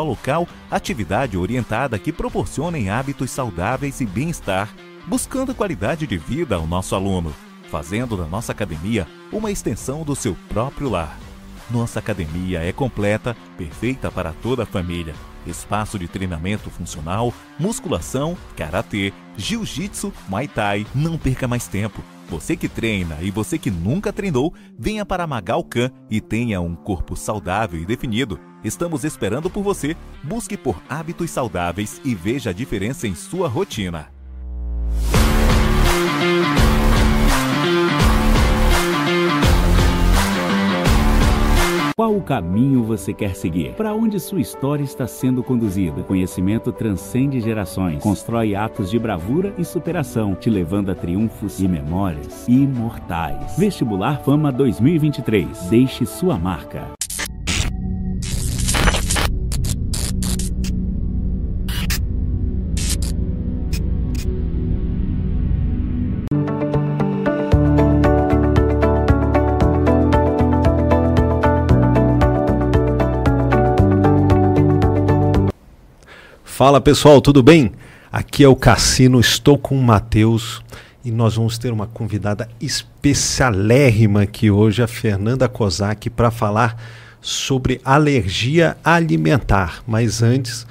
local atividade orientada que proporcionem hábitos saudáveis e bem-estar, buscando qualidade de vida ao nosso aluno, fazendo da nossa academia uma extensão do seu próprio lar. Nossa academia é completa, perfeita para toda a família. Espaço de treinamento funcional, musculação, karatê, jiu-jitsu, muay thai. Não perca mais tempo. Você que treina e você que nunca treinou, venha para Magal Khan e tenha um corpo saudável e definido. Estamos esperando por você. Busque por hábitos saudáveis e veja a diferença em sua rotina. Qual o caminho você quer seguir? Para onde sua história está sendo conduzida? Conhecimento transcende gerações, constrói atos de bravura e superação, te levando a triunfos e memórias imortais. Vestibular Fama 2023. Deixe sua marca. Fala pessoal, tudo bem? Aqui é o Cassino, estou com o Matheus e nós vamos ter uma convidada especialérrima aqui hoje, a Fernanda Kozak, para falar sobre alergia alimentar. Mas antes,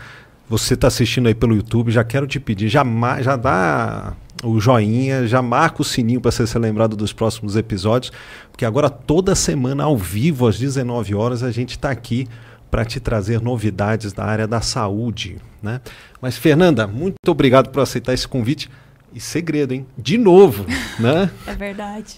você está assistindo aí pelo YouTube, já quero te pedir, já, já dá o joinha, já marca o sininho para você ser lembrado dos próximos episódios, porque agora toda semana ao vivo às 19 horas a gente está aqui para te trazer novidades da área da saúde. Né? Mas, Fernanda, muito obrigado por aceitar esse convite. E segredo, hein? De novo, né? É verdade.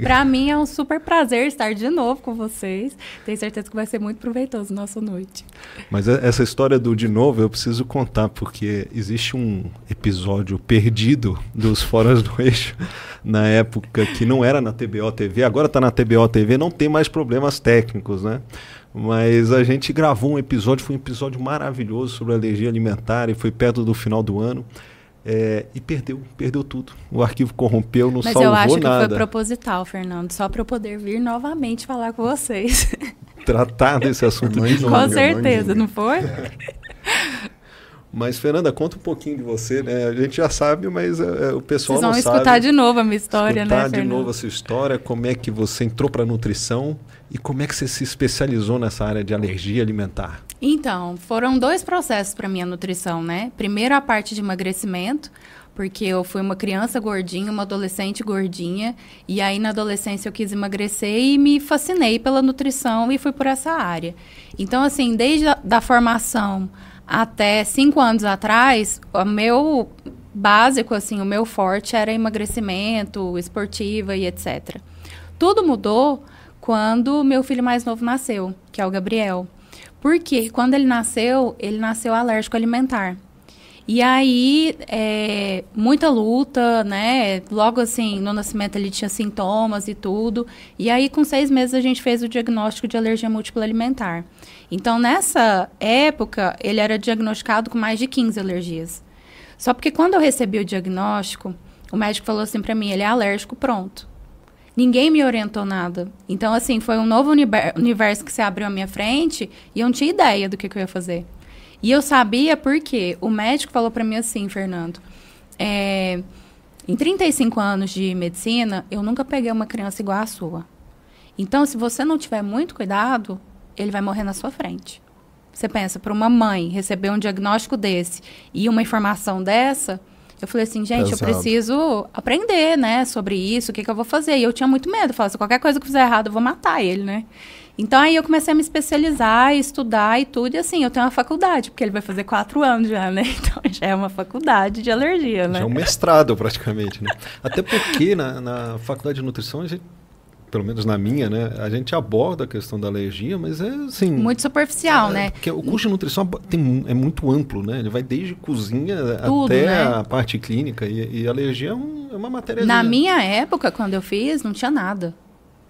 Para mim é um super prazer estar de novo com vocês. Tenho certeza que vai ser muito proveitoso nossa noite. Mas essa história do de novo eu preciso contar porque existe um episódio perdido dos Foras do Eixo na época que não era na TBO TV, agora está na TBO TV, não tem mais problemas técnicos, né? Mas a gente gravou um episódio, foi um episódio maravilhoso sobre alergia alimentar e foi perto do final do ano. É, e perdeu, perdeu tudo. O arquivo corrompeu, não Mas salvou nada. Mas eu acho nada. que foi proposital, Fernando, só para eu poder vir novamente falar com vocês. Tratar desse assunto de novo. Com certeza, não foi? Mas, Fernanda, conta um pouquinho de você, né? A gente já sabe, mas é, o pessoal Vocês vão escutar sabe. de novo a minha história, escutar né, Escutar de novo a sua história, como é que você entrou para a nutrição e como é que você se especializou nessa área de alergia alimentar? Então, foram dois processos para minha nutrição, né? Primeiro a parte de emagrecimento, porque eu fui uma criança gordinha, uma adolescente gordinha, e aí na adolescência eu quis emagrecer e me fascinei pela nutrição e fui por essa área. Então, assim, desde a da formação até cinco anos atrás, o meu básico, assim, o meu forte era emagrecimento, esportiva e etc. Tudo mudou quando meu filho mais novo nasceu, que é o Gabriel. Porque quando ele nasceu, ele nasceu alérgico alimentar. E aí, é, muita luta, né? Logo assim, no nascimento ele tinha sintomas e tudo. E aí, com seis meses, a gente fez o diagnóstico de alergia múltipla alimentar. Então, nessa época, ele era diagnosticado com mais de 15 alergias. Só porque quando eu recebi o diagnóstico, o médico falou assim para mim, ele é alérgico, pronto. Ninguém me orientou nada. Então, assim, foi um novo universo que se abriu à minha frente e eu não tinha ideia do que, que eu ia fazer. E eu sabia porque o médico falou para mim assim, Fernando, é, em 35 anos de medicina, eu nunca peguei uma criança igual a sua. Então, se você não tiver muito cuidado, ele vai morrer na sua frente. Você pensa, para uma mãe receber um diagnóstico desse e uma informação dessa, eu falei assim, gente, Pesado. eu preciso aprender, né, sobre isso, o que, que eu vou fazer. E eu tinha muito medo, falava, se qualquer coisa que eu fizer errado, eu vou matar ele, né? Então aí eu comecei a me especializar, estudar e tudo, e assim, eu tenho uma faculdade, porque ele vai fazer quatro anos já, né? Então já é uma faculdade de alergia, né? Já é um mestrado praticamente, né? Até porque na, na faculdade de nutrição a gente pelo menos na minha, né, a gente aborda a questão da alergia, mas é assim. Muito superficial, é, né? Porque o curso de nutrição tem, é muito amplo, né? Ele vai desde cozinha Tudo, até né? a parte clínica. E, e alergia é, um, é, uma matéria. Na minha época, quando eu fiz, não tinha nada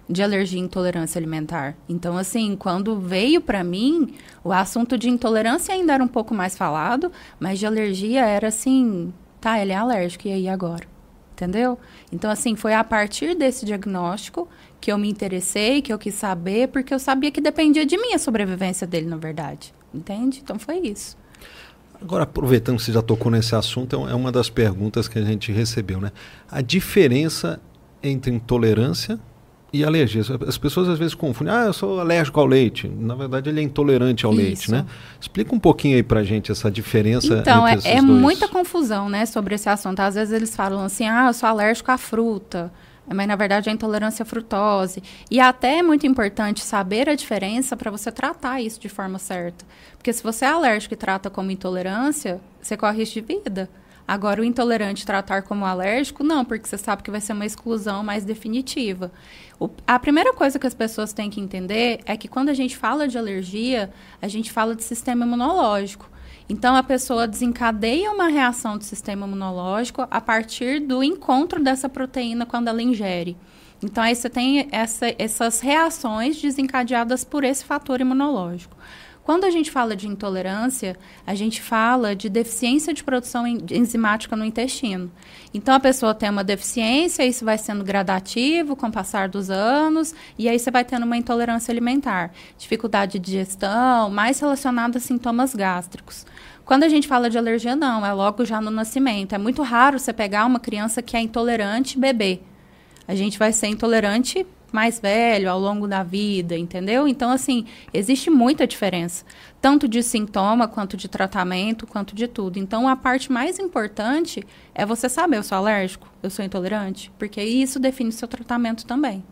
de alergia e intolerância alimentar. Então, assim, quando veio para mim, o assunto de intolerância ainda era um pouco mais falado, mas de alergia era assim, tá, ele é alérgico, e aí agora? Entendeu? Então, assim, foi a partir desse diagnóstico que eu me interessei, que eu quis saber, porque eu sabia que dependia de mim a sobrevivência dele, na verdade. Entende? Então foi isso. Agora, aproveitando que você já tocou nesse assunto, é uma das perguntas que a gente recebeu, né? A diferença entre intolerância e alergia. As pessoas às vezes confundem. Ah, eu sou alérgico ao leite. Na verdade, ele é intolerante ao Isso. leite, né? Explica um pouquinho aí pra gente essa diferença então, é, é muita confusão, né, sobre esse assunto. Às vezes eles falam assim, ah, eu sou alérgico à fruta. Mas, na verdade, é intolerância à frutose. E até é muito importante saber a diferença para você tratar isso de forma certa. Porque se você é alérgico e trata como intolerância, você corre risco de vida. Agora, o intolerante tratar como alérgico, não, porque você sabe que vai ser uma exclusão mais definitiva. O, a primeira coisa que as pessoas têm que entender é que quando a gente fala de alergia, a gente fala de sistema imunológico. Então, a pessoa desencadeia uma reação do sistema imunológico a partir do encontro dessa proteína quando ela ingere. Então, aí você tem essa, essas reações desencadeadas por esse fator imunológico. Quando a gente fala de intolerância, a gente fala de deficiência de produção enzimática no intestino. Então, a pessoa tem uma deficiência, isso vai sendo gradativo com o passar dos anos, e aí você vai tendo uma intolerância alimentar, dificuldade de digestão, mais relacionada a sintomas gástricos. Quando a gente fala de alergia, não, é logo já no nascimento. É muito raro você pegar uma criança que é intolerante bebê. A gente vai ser intolerante mais velho ao longo da vida, entendeu? Então, assim, existe muita diferença, tanto de sintoma, quanto de tratamento, quanto de tudo. Então, a parte mais importante é você saber, eu sou alérgico, eu sou intolerante, porque isso define o seu tratamento também.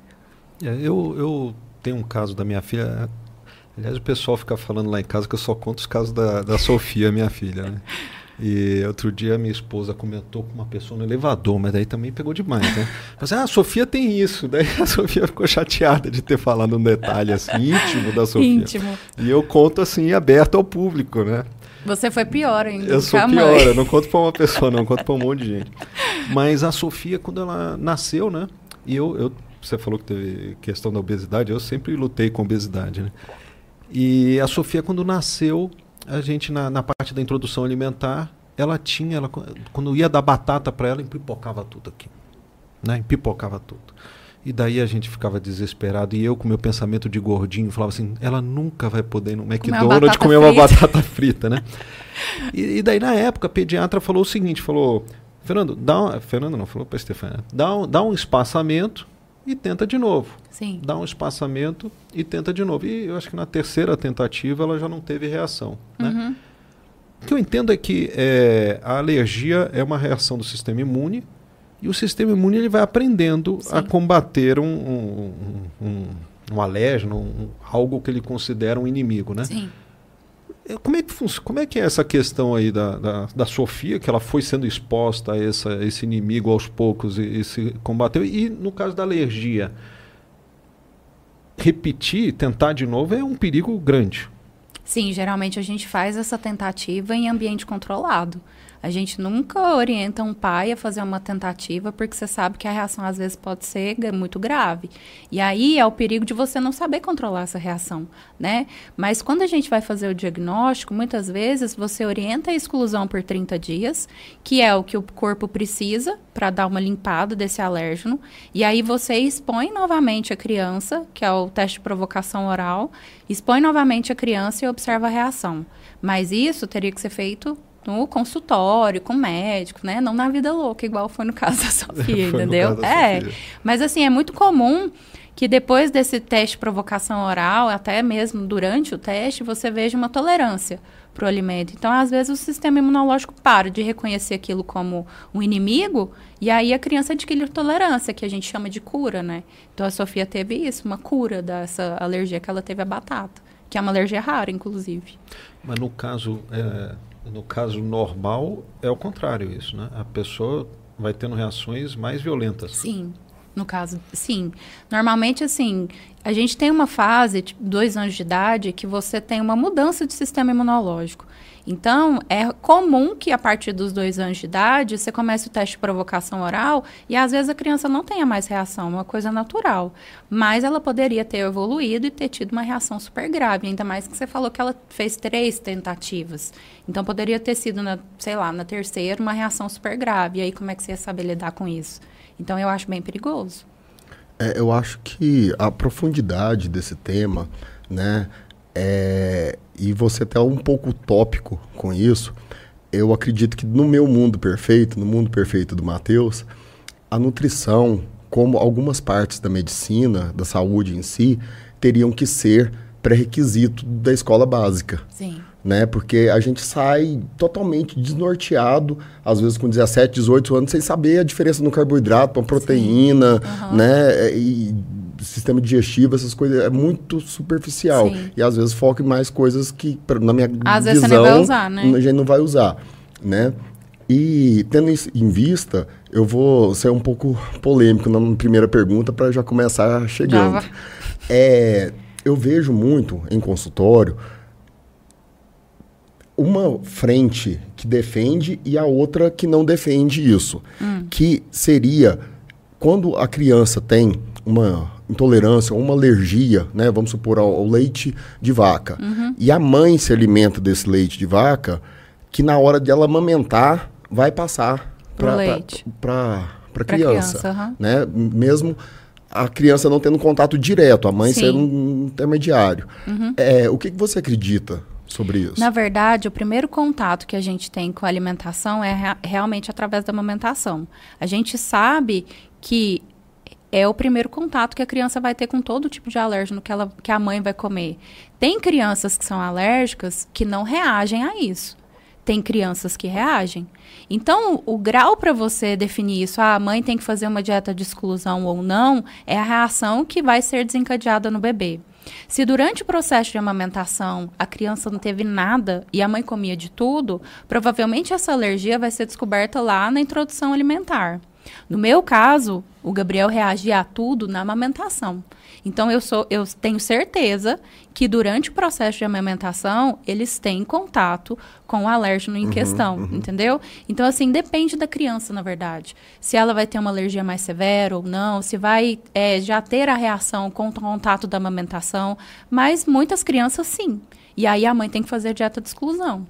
É, eu, eu tenho um caso da minha filha, aliás, o pessoal fica falando lá em casa que eu só conto os casos da, da Sofia, minha filha, né? E outro dia minha esposa comentou com uma pessoa no elevador, mas daí também pegou demais, né? Mas, ah, a Sofia tem isso. Daí a Sofia ficou chateada de ter falado um detalhe assim, íntimo da Sofia. Íntimo. E eu conto assim, aberto ao público, né? Você foi pior ainda. Eu sou pior, eu não conto para uma pessoa, não, conto para um monte de gente. Mas a Sofia, quando ela nasceu, né? E eu, eu, você falou que teve questão da obesidade, eu sempre lutei com obesidade, né? E a Sofia, quando nasceu, a gente, na, na parte da introdução alimentar, ela tinha, ela, quando ia dar batata para ela, empipocava tudo aqui. Né? Empipocava tudo. E daí a gente ficava desesperado. E eu, com meu pensamento de gordinho, falava assim: ela nunca vai poder ir no McDonald's comer uma batata frita, né? E, e, daí, na época, a pediatra falou o seguinte: falou, Fernando, dá um, Fernando não, falou para Stefania, dá um, dá um espaçamento e tenta de novo. Sim. Dá um espaçamento e tenta de novo. E eu acho que na terceira tentativa ela já não teve reação. Né? Uhum. O que eu entendo é que é, a alergia é uma reação do sistema imune e o sistema imune ele vai aprendendo Sim. a combater um, um, um, um alérgeno, um, algo que ele considera um inimigo. Né? Sim. É, como é, que como é que é essa questão aí da, da, da Sofia, que ela foi sendo exposta a, essa, esse inimigo aos poucos e, e, se combateu? E no caso da alergia, repetir, tentar de novo é um perigo grande. Sim, geralmente a gente faz essa tentativa em ambiente controlado. A gente nunca orienta um pai a fazer uma tentativa porque você sabe que a reação às vezes pode ser muito grave. E aí é o perigo de você não saber controlar essa reação, né? Mas quando a gente vai fazer o diagnóstico, muitas vezes você orienta a exclusão por 30 dias, que é o que o corpo precisa para dar uma limpada desse alérgeno, e aí você expõe novamente a criança, que é o teste de provocação oral, expõe novamente a criança e observa a reação. Mas isso teria que ser feito no consultório, com médico, né? Não na vida louca, igual foi no caso da Sofia, entendeu? é. Sofia. Mas assim, é muito comum que depois desse teste de provocação oral, até mesmo durante o teste, você veja uma tolerância para o alimento. Então, às vezes, o sistema imunológico para de reconhecer aquilo como um inimigo e aí a criança adquire tolerância, que a gente chama de cura, né? Então, a Sofia teve isso, uma cura dessa alergia que ela teve à batata, que é uma alergia rara, inclusive. Mas no caso, é, no caso normal, é o contrário isso, né? A pessoa vai tendo reações mais violentas. Sim, no caso, sim. Normalmente, assim, a gente tem uma fase, tipo, dois anos de idade, que você tem uma mudança de sistema imunológico. Então, é comum que a partir dos dois anos de idade você comece o teste de provocação oral e às vezes a criança não tenha mais reação, uma coisa natural. Mas ela poderia ter evoluído e ter tido uma reação super grave, ainda mais que você falou que ela fez três tentativas. Então, poderia ter sido, na, sei lá, na terceira, uma reação super grave. E aí, como é que você ia saber lidar com isso? Então, eu acho bem perigoso. É, eu acho que a profundidade desse tema, né? É, e você tá um pouco utópico com isso. Eu acredito que no meu mundo perfeito, no mundo perfeito do Matheus, a nutrição, como algumas partes da medicina, da saúde em si, teriam que ser pré-requisito da escola básica. Sim. Né? Porque a gente sai totalmente desnorteado, às vezes com 17, 18 anos, sem saber a diferença no carboidrato, uma proteína, uhum. né? E sistema digestivo, essas coisas, é muito superficial. Sim. E às vezes foca em mais coisas que, na minha às visão, vezes você não vai usar, né? a gente não vai usar, né? E tendo isso em vista, eu vou ser um pouco polêmico na primeira pergunta para já começar chegando. Já é, eu vejo muito em consultório uma frente que defende e a outra que não defende isso. Hum. Que seria quando a criança tem uma intolerância ou uma alergia, né, vamos supor, ao, ao leite de vaca, uhum. e a mãe se alimenta desse leite de vaca, que na hora dela amamentar vai passar para a criança, criança uhum. né? Mesmo a criança não tendo contato direto, a mãe Sim. sendo um intermediário. Uhum. É, o que, que você acredita sobre isso? Na verdade, o primeiro contato que a gente tem com a alimentação é realmente através da amamentação. A gente sabe que é o primeiro contato que a criança vai ter com todo tipo de alérgeno que, ela, que a mãe vai comer. Tem crianças que são alérgicas que não reagem a isso. Tem crianças que reagem. Então, o grau para você definir isso, ah, a mãe tem que fazer uma dieta de exclusão ou não, é a reação que vai ser desencadeada no bebê. Se durante o processo de amamentação a criança não teve nada e a mãe comia de tudo, provavelmente essa alergia vai ser descoberta lá na introdução alimentar. No meu caso, o Gabriel reagia a tudo na amamentação. Então eu sou, eu tenho certeza que durante o processo de amamentação eles têm contato com o alérgeno em uhum, questão, uhum. entendeu? Então assim depende da criança, na verdade, se ela vai ter uma alergia mais severa ou não, se vai é, já ter a reação com o contato da amamentação, mas muitas crianças sim. E aí a mãe tem que fazer dieta de exclusão.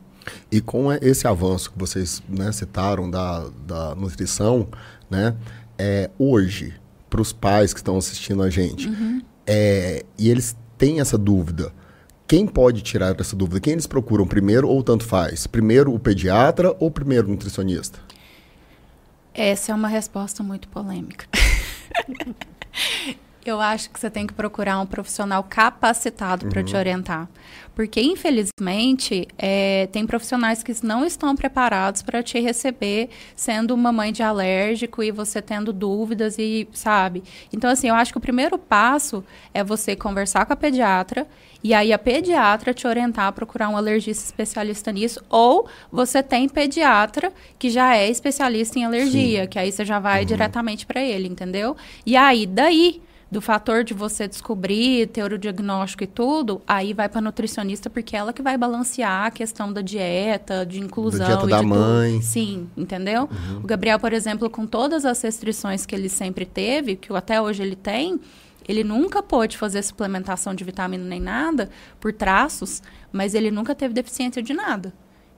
E com esse avanço que vocês né, citaram da, da nutrição, né? É, hoje, para os pais que estão assistindo a gente, uhum. é, e eles têm essa dúvida, quem pode tirar essa dúvida? Quem eles procuram primeiro ou tanto faz? Primeiro o pediatra ou primeiro o nutricionista? Essa é uma resposta muito polêmica. Eu acho que você tem que procurar um profissional capacitado uhum. para te orientar. Porque, infelizmente, é, tem profissionais que não estão preparados para te receber sendo uma mãe de alérgico e você tendo dúvidas e, sabe? Então, assim, eu acho que o primeiro passo é você conversar com a pediatra e aí a pediatra te orientar a procurar um alergista especialista nisso ou você tem pediatra que já é especialista em alergia, Sim. que aí você já vai uhum. diretamente para ele, entendeu? E aí, daí do fator de você descobrir, ter o diagnóstico e tudo, aí vai para nutricionista porque é ela que vai balancear a questão da dieta, de inclusão. Da dieta da mãe. Tudo. Sim, entendeu? Uhum. O Gabriel, por exemplo, com todas as restrições que ele sempre teve, que até hoje ele tem, ele nunca pôde fazer suplementação de vitamina nem nada por traços, mas ele nunca teve deficiência de nada.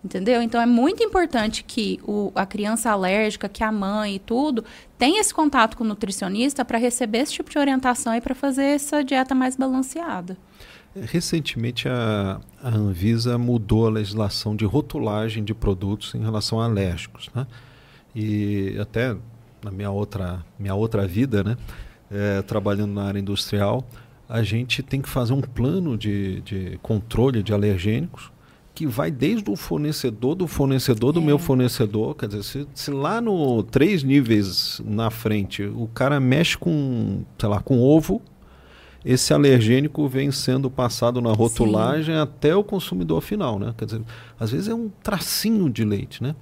Entendeu? Então é muito importante que o, a criança alérgica, que a mãe e tudo, tenha esse contato com o nutricionista para receber esse tipo de orientação e para fazer essa dieta mais balanceada. Recentemente a, a, Anvisa mudou a legislação de rotulagem de produtos em relação a alérgicos, né? E até na minha outra minha outra vida, né, é, trabalhando na área industrial, a gente tem que fazer um plano de, de controle de alergênicos que vai desde o fornecedor do fornecedor do é. meu fornecedor. Quer dizer, se, se, lá no três níveis na frente o cara mexe com, sei lá, com ovo, esse alergênico vem sendo passado na rotulagem Sim. até o consumidor final, né? Quer dizer, às vezes é um tracinho de leite, né?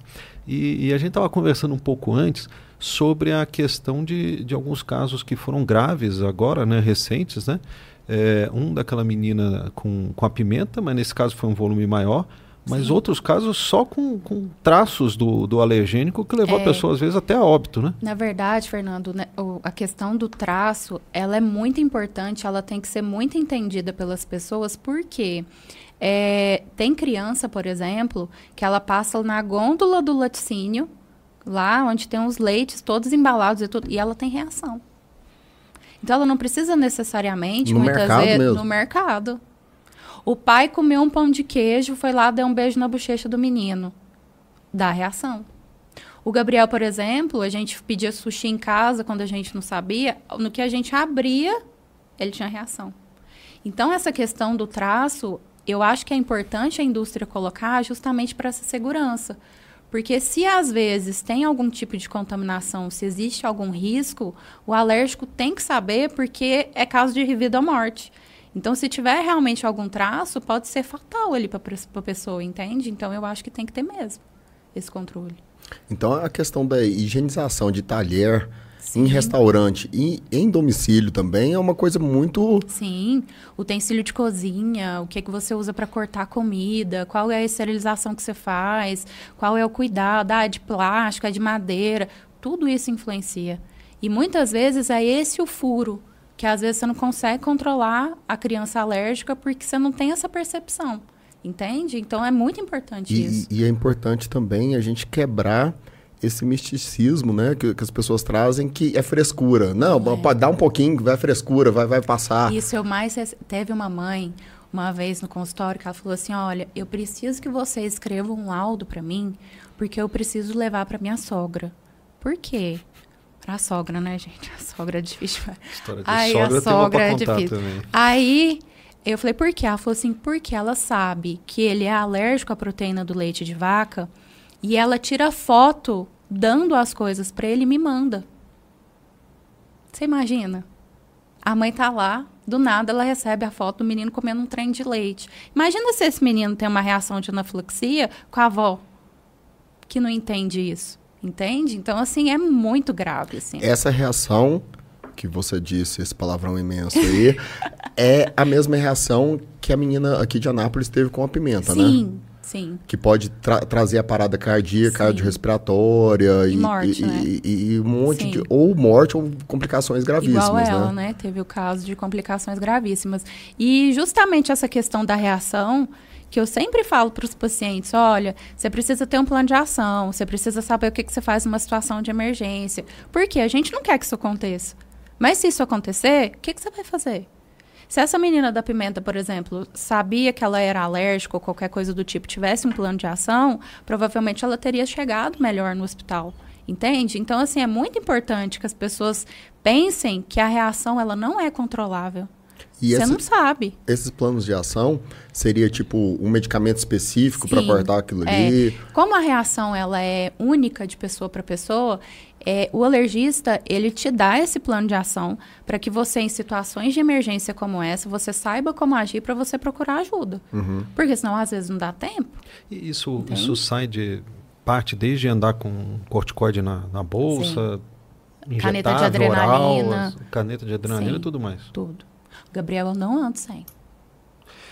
E, e a gente estava conversando um pouco antes sobre a questão de, de alguns casos que foram graves agora, né, recentes, né? É, um daquela menina com, com a pimenta, mas nesse caso foi um volume maior. Mas Sim. outros casos só com, com traços do, do alergênico que levou é, a pessoa, às vezes, até a óbito, né? Na verdade, Fernando, né, o, a questão do traço, ela é muito importante, ela tem que ser muito entendida pelas pessoas, porque é, tem criança, por exemplo, que ela passa na gôndola do laticínio, lá onde tem os leites todos embalados e tudo, e ela tem reação. Então ela não precisa necessariamente, no muitas vezes, mesmo. no mercado. O pai comeu um pão de queijo, foi lá, deu um beijo na bochecha do menino. Dá reação. O Gabriel, por exemplo, a gente pedia sushi em casa quando a gente não sabia. No que a gente abria, ele tinha reação. Então, essa questão do traço, eu acho que é importante a indústria colocar justamente para essa segurança. Porque se às vezes tem algum tipo de contaminação, se existe algum risco, o alérgico tem que saber porque é caso de vida ou morte. Então, se tiver realmente algum traço, pode ser fatal ali para a pessoa, entende? Então, eu acho que tem que ter mesmo esse controle. Então, a questão da higienização de talher. Em restaurante e em domicílio também é uma coisa muito. Sim, utensílio de cozinha, o que é que você usa para cortar comida, qual é a esterilização que você faz, qual é o cuidado, ah, é de plástico, é de madeira, tudo isso influencia. E muitas vezes é esse o furo, que às vezes você não consegue controlar a criança alérgica porque você não tem essa percepção. Entende? Então é muito importante e, isso. E é importante também a gente quebrar esse misticismo, né, que, que, as pessoas trazem, que é frescura. Não, é. pode dar um pouquinho, vai frescura, vai, vai passar. Isso eu mais teve uma mãe uma vez no consultório que ela falou assim: "Olha, eu preciso que você escreva um laudo para mim, porque eu preciso levar para minha sogra". Por quê? Pra sogra, né, gente? A sogra é difícil. História de Aí sogra, a sogra é difícil. Também. Aí eu falei: "Por quê?". Ela falou assim: "Porque ela sabe que ele é alérgico à proteína do leite de vaca". E ela tira foto dando as coisas para ele me manda. Você imagina? A mãe tá lá, do nada ela recebe a foto do menino comendo um trem de leite. Imagina se esse menino tem uma reação de anafilaxia com a avó que não entende isso. Entende? Então, assim, é muito grave. Assim. Essa reação que você disse, esse palavrão imenso aí, é a mesma reação que a menina aqui de Anápolis teve com a pimenta, Sim. né? Sim, Sim. Que pode tra trazer a parada cardíaca, cardiorrespiratória e, e, morte, e, né? e, e um monte Sim. de. Ou morte ou complicações gravíssimas. Igual ela, né? né? Teve o caso de complicações gravíssimas. E justamente essa questão da reação que eu sempre falo para os pacientes: olha, você precisa ter um plano de ação, você precisa saber o que, que você faz numa situação de emergência. Porque a gente não quer que isso aconteça. Mas se isso acontecer, o que, que você vai fazer? Se essa menina da pimenta, por exemplo, sabia que ela era alérgica ou qualquer coisa do tipo, tivesse um plano de ação, provavelmente ela teria chegado melhor no hospital. Entende? Então, assim, é muito importante que as pessoas pensem que a reação ela não é controlável. E Você esse, não sabe. Esses planos de ação seria tipo um medicamento específico para cortar aquilo é. ali? Como a reação ela é única de pessoa para pessoa, é, o alergista ele te dá esse plano de ação para que você, em situações de emergência como essa, você saiba como agir para você procurar ajuda. Uhum. Porque senão às vezes não dá tempo. E isso, isso sai de parte desde andar com corticoide na, na bolsa, caneta de adrenalina, oral, caneta de adrenalina e tudo mais. Tudo. Gabriela não anda sem.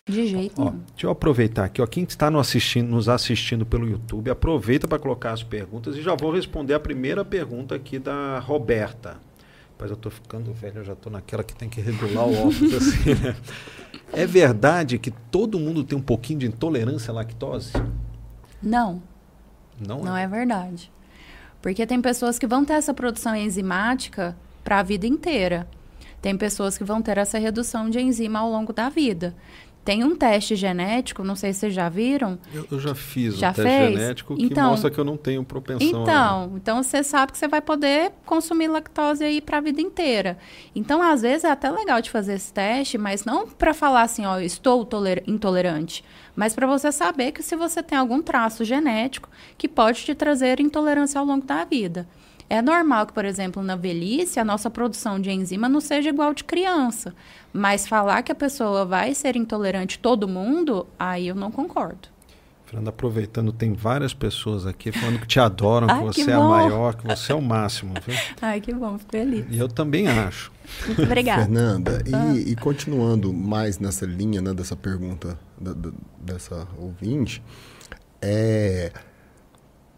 De jeito ó, nenhum. Deixa eu aproveitar aqui. Ó, quem está no assistindo, nos assistindo pelo YouTube, aproveita para colocar as perguntas e já vou responder a primeira pergunta aqui da Roberta. Mas eu estou ficando velho, eu já estou naquela que tem que regular o óculos assim, né? É verdade que todo mundo tem um pouquinho de intolerância à lactose? Não. Não, Não é? é verdade. Porque tem pessoas que vão ter essa produção enzimática para a vida inteira. Tem pessoas que vão ter essa redução de enzima ao longo da vida. Tem um teste genético, não sei se vocês já viram. Eu, eu já fiz já um teste fez? genético que então, mostra que eu não tenho propensão. Então, a... então você sabe que você vai poder consumir lactose aí para a vida inteira. Então, às vezes é até legal de fazer esse teste, mas não para falar assim, ó, estou intolerante, mas para você saber que se você tem algum traço genético que pode te trazer intolerância ao longo da vida. É normal que, por exemplo, na velhice, a nossa produção de enzima não seja igual de criança. Mas falar que a pessoa vai ser intolerante todo mundo, aí eu não concordo. Fernanda, aproveitando, tem várias pessoas aqui falando que te adoram, Ai, que você que é a maior, que você é o máximo. Viu? Ai, que bom, fico feliz. E eu também acho. Muito obrigada. Fernanda, e, ah. e, continuando mais nessa linha né, dessa pergunta da, da, dessa ouvinte, é,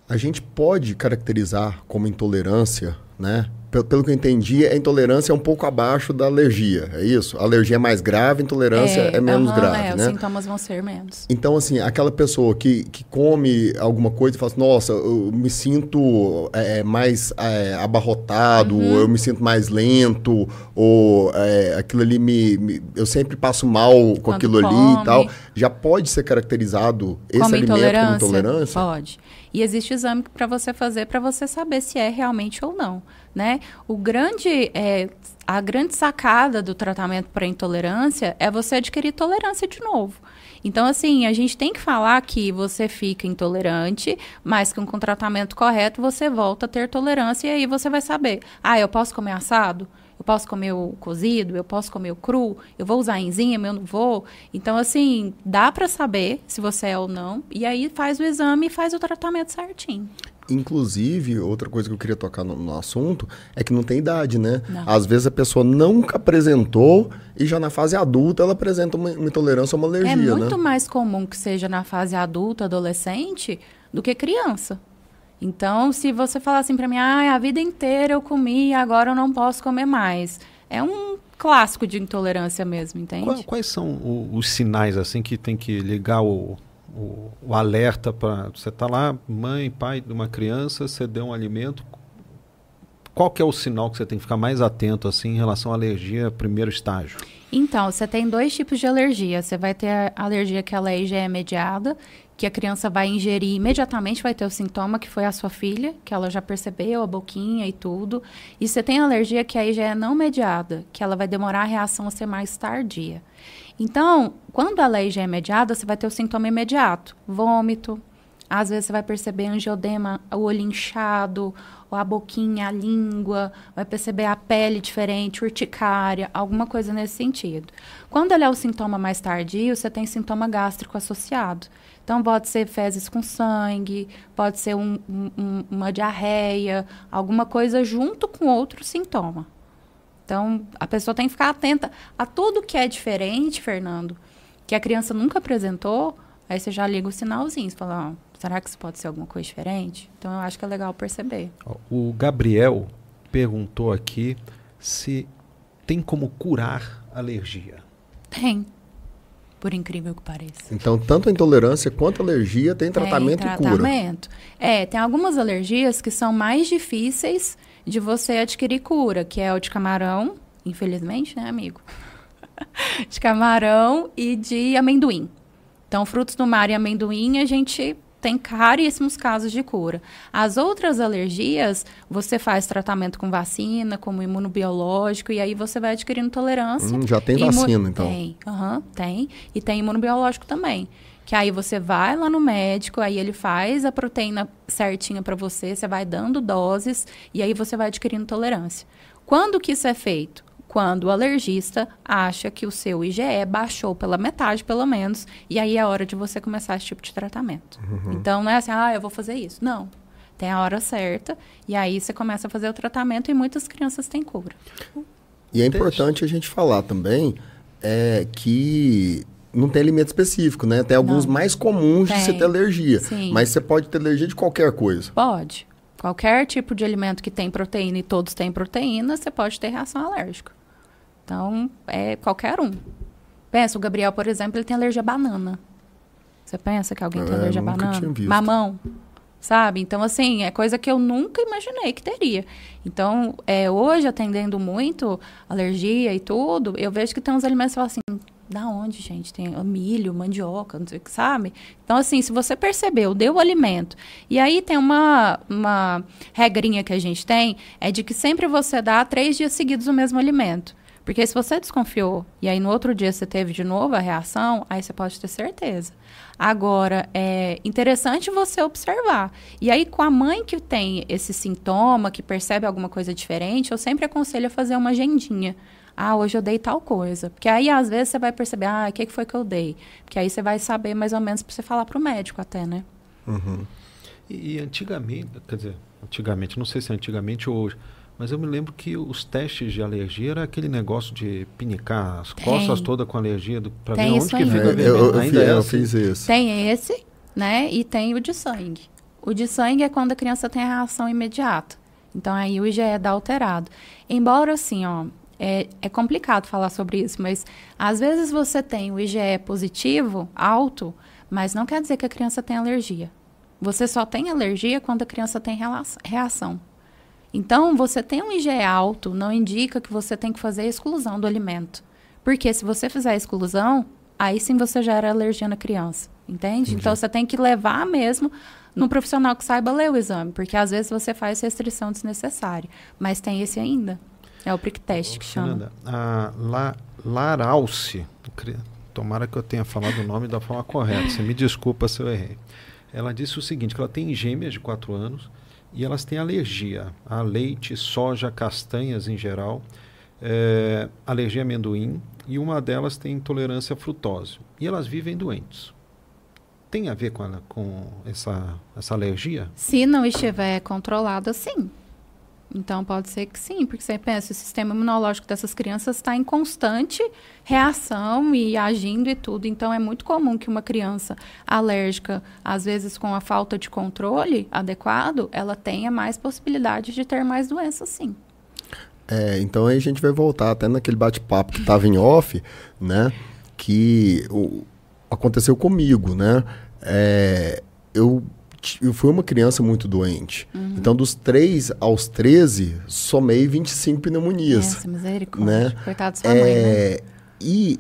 a gente pode caracterizar como intolerância, né? pelo, pelo que eu entendi, a intolerância é um pouco abaixo da alergia, é isso? A alergia é mais grave, a intolerância é, menos aham, grave, é, né? Os sintomas vão ser menos. Então, assim, aquela pessoa que, que come alguma coisa e fala assim, nossa, eu me sinto é, mais é, abarrotado, Uhum. ou eu me sinto mais lento, ou é, aquilo ali me, me- Eu sempre passo mal com Quando aquilo ali come. e tal. Já pode ser caracterizado esse alimento como intolerância? Pode. E existe exame para você fazer para você saber se é realmente ou não, né? O grande, é, a grande sacada do tratamento para intolerância é você adquirir tolerância de novo. Então, assim, a gente tem que falar que você fica intolerante, mas que com o tratamento correto você volta a ter tolerância e aí você vai saber. Ah, eu posso comer assado? Posso comer o cozido, eu posso comer o cru, eu vou usar enzima, eu não vou. Então, assim, dá para saber se você é ou não, e aí faz o exame e faz o tratamento certinho. Inclusive, outra coisa que eu queria tocar no, no assunto é que não tem idade, né? Não. Às vezes a pessoa nunca apresentou e já na fase adulta ela apresenta uma, uma intolerância ou uma alergia, é muito né? mais comum que seja na fase adulta, adolescente, do que criança. Então, se você falar assim para mim, ah, a vida inteira eu comi agora eu não posso comer mais. É um clássico de intolerância mesmo, entende? Qua- Quais são o- os sinais assim que tem que ligar o, o, o alerta para você tá lá, mãe, pai de uma criança, você deu um alimento. Qual que é o sinal que você tem que ficar mais atento assim em relação à alergia primeiro estágio? Então, você tem dois tipos de alergia. Você vai ter a alergia que ela é IgE mediada, que a criança vai ingerir imediatamente, vai ter o sintoma que foi a sua filha, que ela já percebeu a boquinha e tudo. E você tem alergia que é a IgE não mediada, que ela vai demorar a reação a ser mais tardia. Então, quando ela é mediada, você vai ter o sintoma imediato, vômito, às vezes você vai perceber angiodema, o olho inchado, a boquinha, a língua, vai perceber a pele diferente, urticária, alguma coisa nesse sentido. Quando ele é o sintoma mais tardio, você tem sintoma gástrico associado. Então, pode ser fezes com sangue, pode ser um- um- um- uma diarreia, alguma coisa junto com outro sintoma. Então, a pessoa tem que ficar atenta a tudo que é diferente, Fernando, que a criança nunca apresentou, aí você já liga os sinalzinhos, fala, ó, será que isso pode ser alguma coisa diferente? Então, eu acho que é legal perceber. O Gabriel perguntou aqui se tem como curar alergia. Tem, por incrível que pareça. Então, tanto a intolerância quanto a alergia tem tratamento tem e cura. tratamento. É, tem algumas alergias que são mais difíceis de você adquirir cura, que é o de camarão, infelizmente, né, amigo? de camarão e de amendoim. Então, frutos do mar e amendoim, a gente tem caríssimos casos de cura. As outras alergias, você faz tratamento com vacina, como imunobiológico, e aí você vai adquirindo tolerância. Hum, já tem vacina, então. Tem, aham, tem. E tem imunobiológico também. Que aí você vai lá no médico, aí ele faz a proteína certinha para você, você vai dando doses e aí você vai adquirindo tolerância. Quando que isso é feito? Quando o alergista acha que o seu IgE baixou pela metade, pelo menos, e aí é a hora de você começar esse tipo de tratamento. Então não é assim, ah, eu vou fazer isso. Não. Tem a hora certa, e aí você começa a fazer o tratamento e muitas crianças têm cura. E é importante a gente falar também é, que não tem limite específico, né? Tem alguns Não. mais comuns de Tem. você ter alergia. Sim. Mas você pode ter alergia de qualquer coisa. Pode. Qualquer tipo de alimento que tem proteína e todos têm proteína, você pode ter reação alérgica. Então, é qualquer um. Pensa, o Gabriel, por exemplo, ele tem alergia à banana. Você pensa que alguém tem É, alergia à banana? Mamão. Sabe? Então, assim, é coisa que eu nunca imaginei que teria. Então, é, hoje, atendendo muito alergia e tudo, eu vejo que tem uns alimentos que falo assim, da onde, gente? Tem milho, mandioca, não sei o que, sabe? Então, assim, se você percebeu, deu o alimento. E aí tem uma, uma regrinha que a gente tem, é de que sempre você dá três dias seguidos o mesmo alimento. Porque se você desconfiou e aí no outro dia você teve de novo a reação, aí você pode ter certeza. Agora, é interessante você observar. E aí, com a mãe que tem esse sintoma, que percebe alguma coisa diferente, eu sempre aconselho a fazer uma agendinha. Ah, hoje eu dei tal coisa. Porque aí, às vezes, você vai perceber, ah, o que foi que eu dei? Porque aí você vai saber mais ou menos para você falar para o médico até, né? E, e antigamente, quer dizer, antigamente, não sei se é antigamente ou hoje, mas eu me lembro que os testes de alergia era aquele negócio de pinicar as Tem. costas todas com alergia para ver onde que fica É, vermelho. eu, eu, Ainda é eu assim? fiz isso. Tem esse, né? E tem o de sangue. O de sangue é quando a criança tem a reação imediata. Então aí o IgE dá alterado. Embora assim, ó, é, é complicado falar sobre isso, mas às vezes você tem o IgE positivo, alto, mas não quer dizer que a criança tem alergia. Você só tem alergia quando a criança tem reação. Então, você tem um IgE alto, não indica que você tem que fazer a exclusão do alimento. Porque se você fizer a exclusão, aí sim você gera alergia na criança. Entende? Entendi. Então, você tem que levar mesmo no profissional que saiba ler o exame. Porque às vezes você faz restrição desnecessária. Mas tem esse ainda. É o prick test que chama. A La, Laralce, tomara que eu tenha falado o nome da forma correta. Você me desculpa se eu errei. Ela disse o seguinte, que ela tem gêmeas de 4 anos e elas têm alergia a leite, soja, castanhas em geral, é, alergia a amendoim e uma delas tem intolerância à frutose. E elas vivem doentes. Tem a ver com, ela, com essa, essa alergia? Se não estiver controlada, sim. Então pode ser que sim, porque você pensa, o sistema imunológico dessas crianças está em constante reação e agindo e tudo. Então é muito comum que uma criança alérgica, às vezes com a falta de controle adequado, ela tenha mais possibilidade de ter mais doenças, sim. É, então aí a gente vai voltar até naquele bate-papo que estava em off, né? Que o, aconteceu comigo, né? É, eu eu fui uma criança muito doente. Uhum. Então, dos 3 aos 13, somei 25 pneumonias. Essa misericórdia. Né? Coitado da sua é, mãe, né? E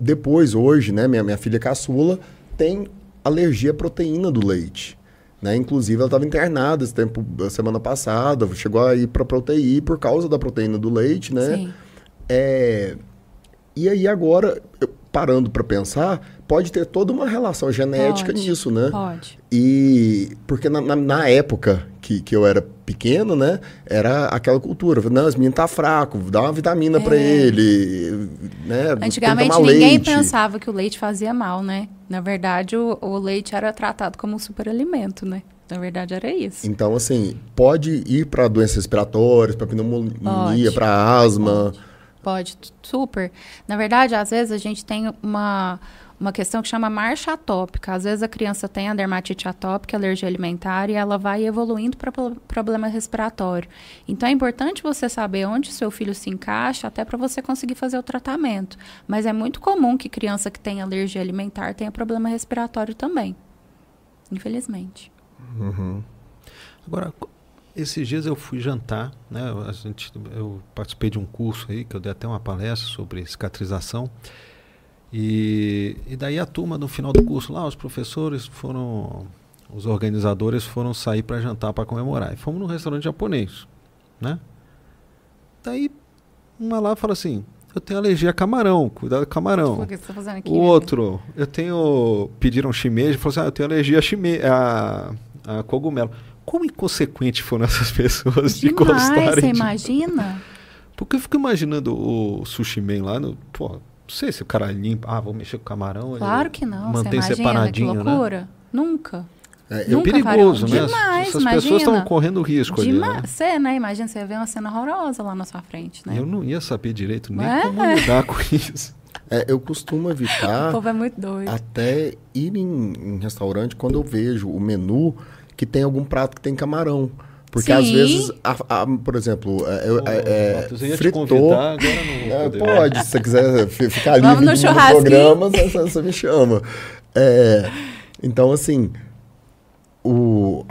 depois, hoje, né, minha, minha filha caçula tem alergia à proteína do leite. Né? Inclusive, ela estava internada esse tempo, semana passada, chegou a ir para a UTI por causa da proteína do leite, né? Sim. É, e aí agora, eu, parando para pensar, pode ter toda uma relação genética pode, nisso, né? Pode. E porque na, na, na, época que, que eu era pequeno, né, era aquela cultura, não, esse menino tá fraco, dá uma vitamina é. para ele, né? Antigamente ninguém leite. pensava que o leite fazia mal, né? Na verdade, o, o leite era tratado como um superalimento, né? Na verdade, era isso. Então, assim, pode ir para doenças respiratórias, para pneumonia, para asma. Pode pode, super. Na verdade, às vezes a gente tem uma, uma questão que chama marcha atópica. Às vezes a criança tem a dermatite atópica, alergia alimentar, e ela vai evoluindo para problema respiratório. Então é importante você saber onde seu filho se encaixa, até para você conseguir fazer o tratamento. Mas é muito comum que criança que tem alergia alimentar tenha problema respiratório também. Infelizmente. Uhum. Agora, esses dias eu fui jantar, né? A gente, eu participei de um curso aí, que eu dei até uma palestra sobre cicatrização. E, e daí a turma, no final do curso lá, os professores foram, os organizadores foram sair para jantar para comemorar. E fomos num restaurante japonês, né? Daí uma lá fala assim, eu tenho alergia a camarão, cuidado com camarão. O, que você tá fazendo aqui, o outro, eu tenho, pediram shimeji, falou assim, ah, eu tenho alergia a, shime, a, a cogumelo. Como inconsequente foram essas pessoas de Demais, gostarem você de... imagina? Porque eu fico imaginando o sushi man lá no... Pô, não sei se o cara limpa... Ah, vou mexer com o camarão. Claro que não. Mantém você separadinho, que né? loucura. Né? Nunca. É, é perigoso, né? Demais, Essas imagina. pessoas estão correndo risco Dema ali. Né? Você, né? Imagina, você vê uma cena horrorosa lá na sua frente, né? Eu não ia saber direito nem é? como lidar com isso. É, eu costumo evitar. o povo é muito doido. Até ir em, em restaurante quando eu vejo o menu que tem algum prato que tem camarão. Porque Sim. às vezes, a, a, por exemplo, é, é, é fritou. É, pode, se você quiser ficar livre no, no programa, você, você, me chama. É, então, assim, o,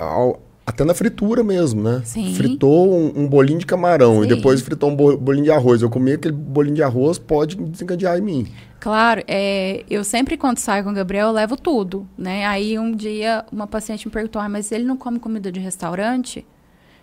até na fritura mesmo, né? Sim. Fritou um, um bolinho de camarão Sim. e depois fritou um bolinho de arroz. Eu comi aquele bolinho de arroz, pode desencadear em mim. Claro, é, eu sempre quando saio com o Gabriel, eu levo tudo, né? Aí um dia uma paciente me perguntou, ah, mas ele não come comida de restaurante?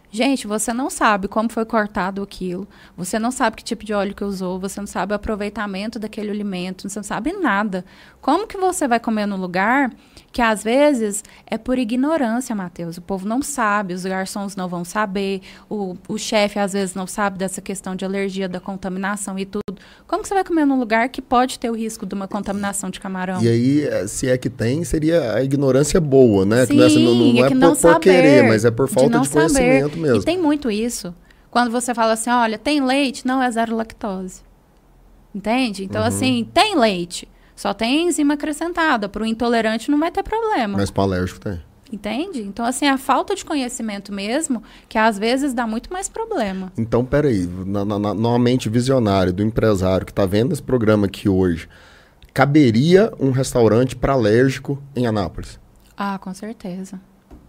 Gente, você não sabe como foi cortado aquilo, você não sabe que tipo de óleo que usou, você não sabe o aproveitamento daquele alimento, você não sabe nada. Como que você vai comer no lugar que às vezes é por ignorância, Matheus. O povo não sabe, os garçons não vão saber, o, o chefe às vezes não sabe dessa questão de alergia, da contaminação e tudo. Como que você vai comer num lugar que pode ter o risco de uma contaminação de camarão? E aí, eh, se é que tem, seria a ignorância boa, né? Sim, que não, não, não é, por, não por, querer, mas é por falta de, de conhecimento saber. mesmo. E tem muito isso. Quando você fala assim, olha, tem leite? Não, é zero lactose. Entende? Então, uhum. assim, tem leite. Só tem enzima acrescentada. Para o intolerante não vai ter problema. Mas para alérgico tem. Entende? Então, assim, a falta de conhecimento mesmo, que às vezes dá muito mais problema. Então, peraí, na, na, na, mente visionária do empresário que está vendo esse programa aqui hoje, caberia um restaurante para alérgico em Anápolis? Ah, com certeza.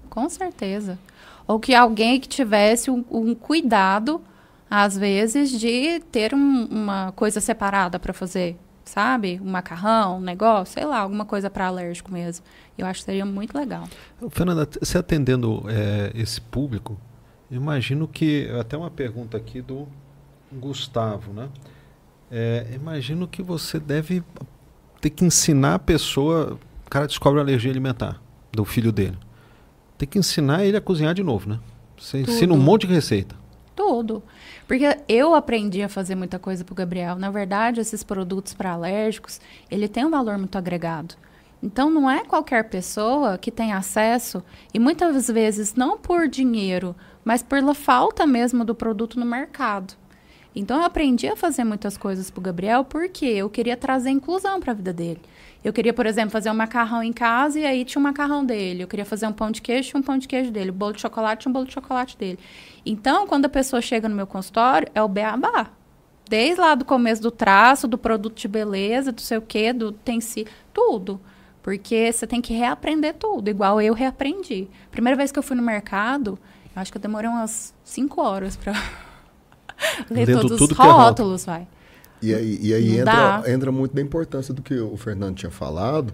Com certeza. Ou que alguém que tivesse um, um cuidado, às vezes, de ter um, uma coisa separada para fazer sabe? Um macarrão, um negócio, sei lá, alguma coisa para alérgico mesmo. Eu acho que seria muito legal. Fernanda, você atendendo é, esse público, imagino que, até uma pergunta aqui do Gustavo, né? É, imagino que você deve ter que ensinar a pessoa, o cara descobre a alergia alimentar do filho dele. Tem que ensinar ele a cozinhar de novo, né? Você Tudo. ensina um monte de receita. Tudo. Porque eu aprendi a fazer muita coisa pro Gabriel. Na verdade, esses produtos para alérgicos, ele tem um valor muito agregado. Então, não é qualquer pessoa que tem acesso, e muitas vezes não por dinheiro, mas pela falta mesmo do produto no mercado. Então, eu aprendi a fazer muitas coisas para o Gabriel porque eu queria trazer inclusão para a vida dele. Eu queria, por exemplo, fazer um macarrão em casa e aí tinha um macarrão dele. Eu queria fazer um pão de queijo, tinha um pão de queijo dele. Um bolo de chocolate, tinha um bolo de chocolate dele. Então, quando a pessoa chega no meu consultório, é o beabá. Desde lá do começo do traço, do produto de beleza, do sei o quê, do tem si, tudo. Porque você tem que reaprender tudo, igual eu reaprendi. Primeira vez que eu fui no mercado, eu acho que eu demorei umas cinco horas para ler Vendo todos os é rótulos, vai. E aí, e aí entra, entra muito da importância do que o Fernando tinha falado,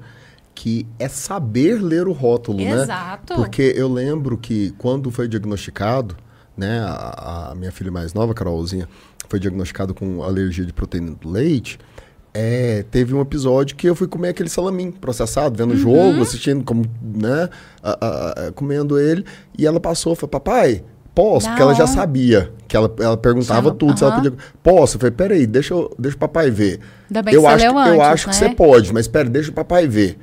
que é saber ler o rótulo, Exato. né? Exato. Porque eu lembro que quando foi diagnosticado, né, a, a minha filha mais nova, Carolzinha, foi diagnosticada com alergia de proteína do leite, é, teve um episódio que eu fui comer aquele salamin processado, vendo o uhum. jogo, assistindo, como, né, a, a, comendo ele, e ela passou, falou, papai, posso? Porque ela já sabia, que ela, ela perguntava tudo, uhum. se ela podia, posso? Eu falei, peraí, deixa, eu, deixa o papai ver. Ainda bem eu que acho, você leu antes, Eu acho né? que você pode, mas espera, deixa o papai ver.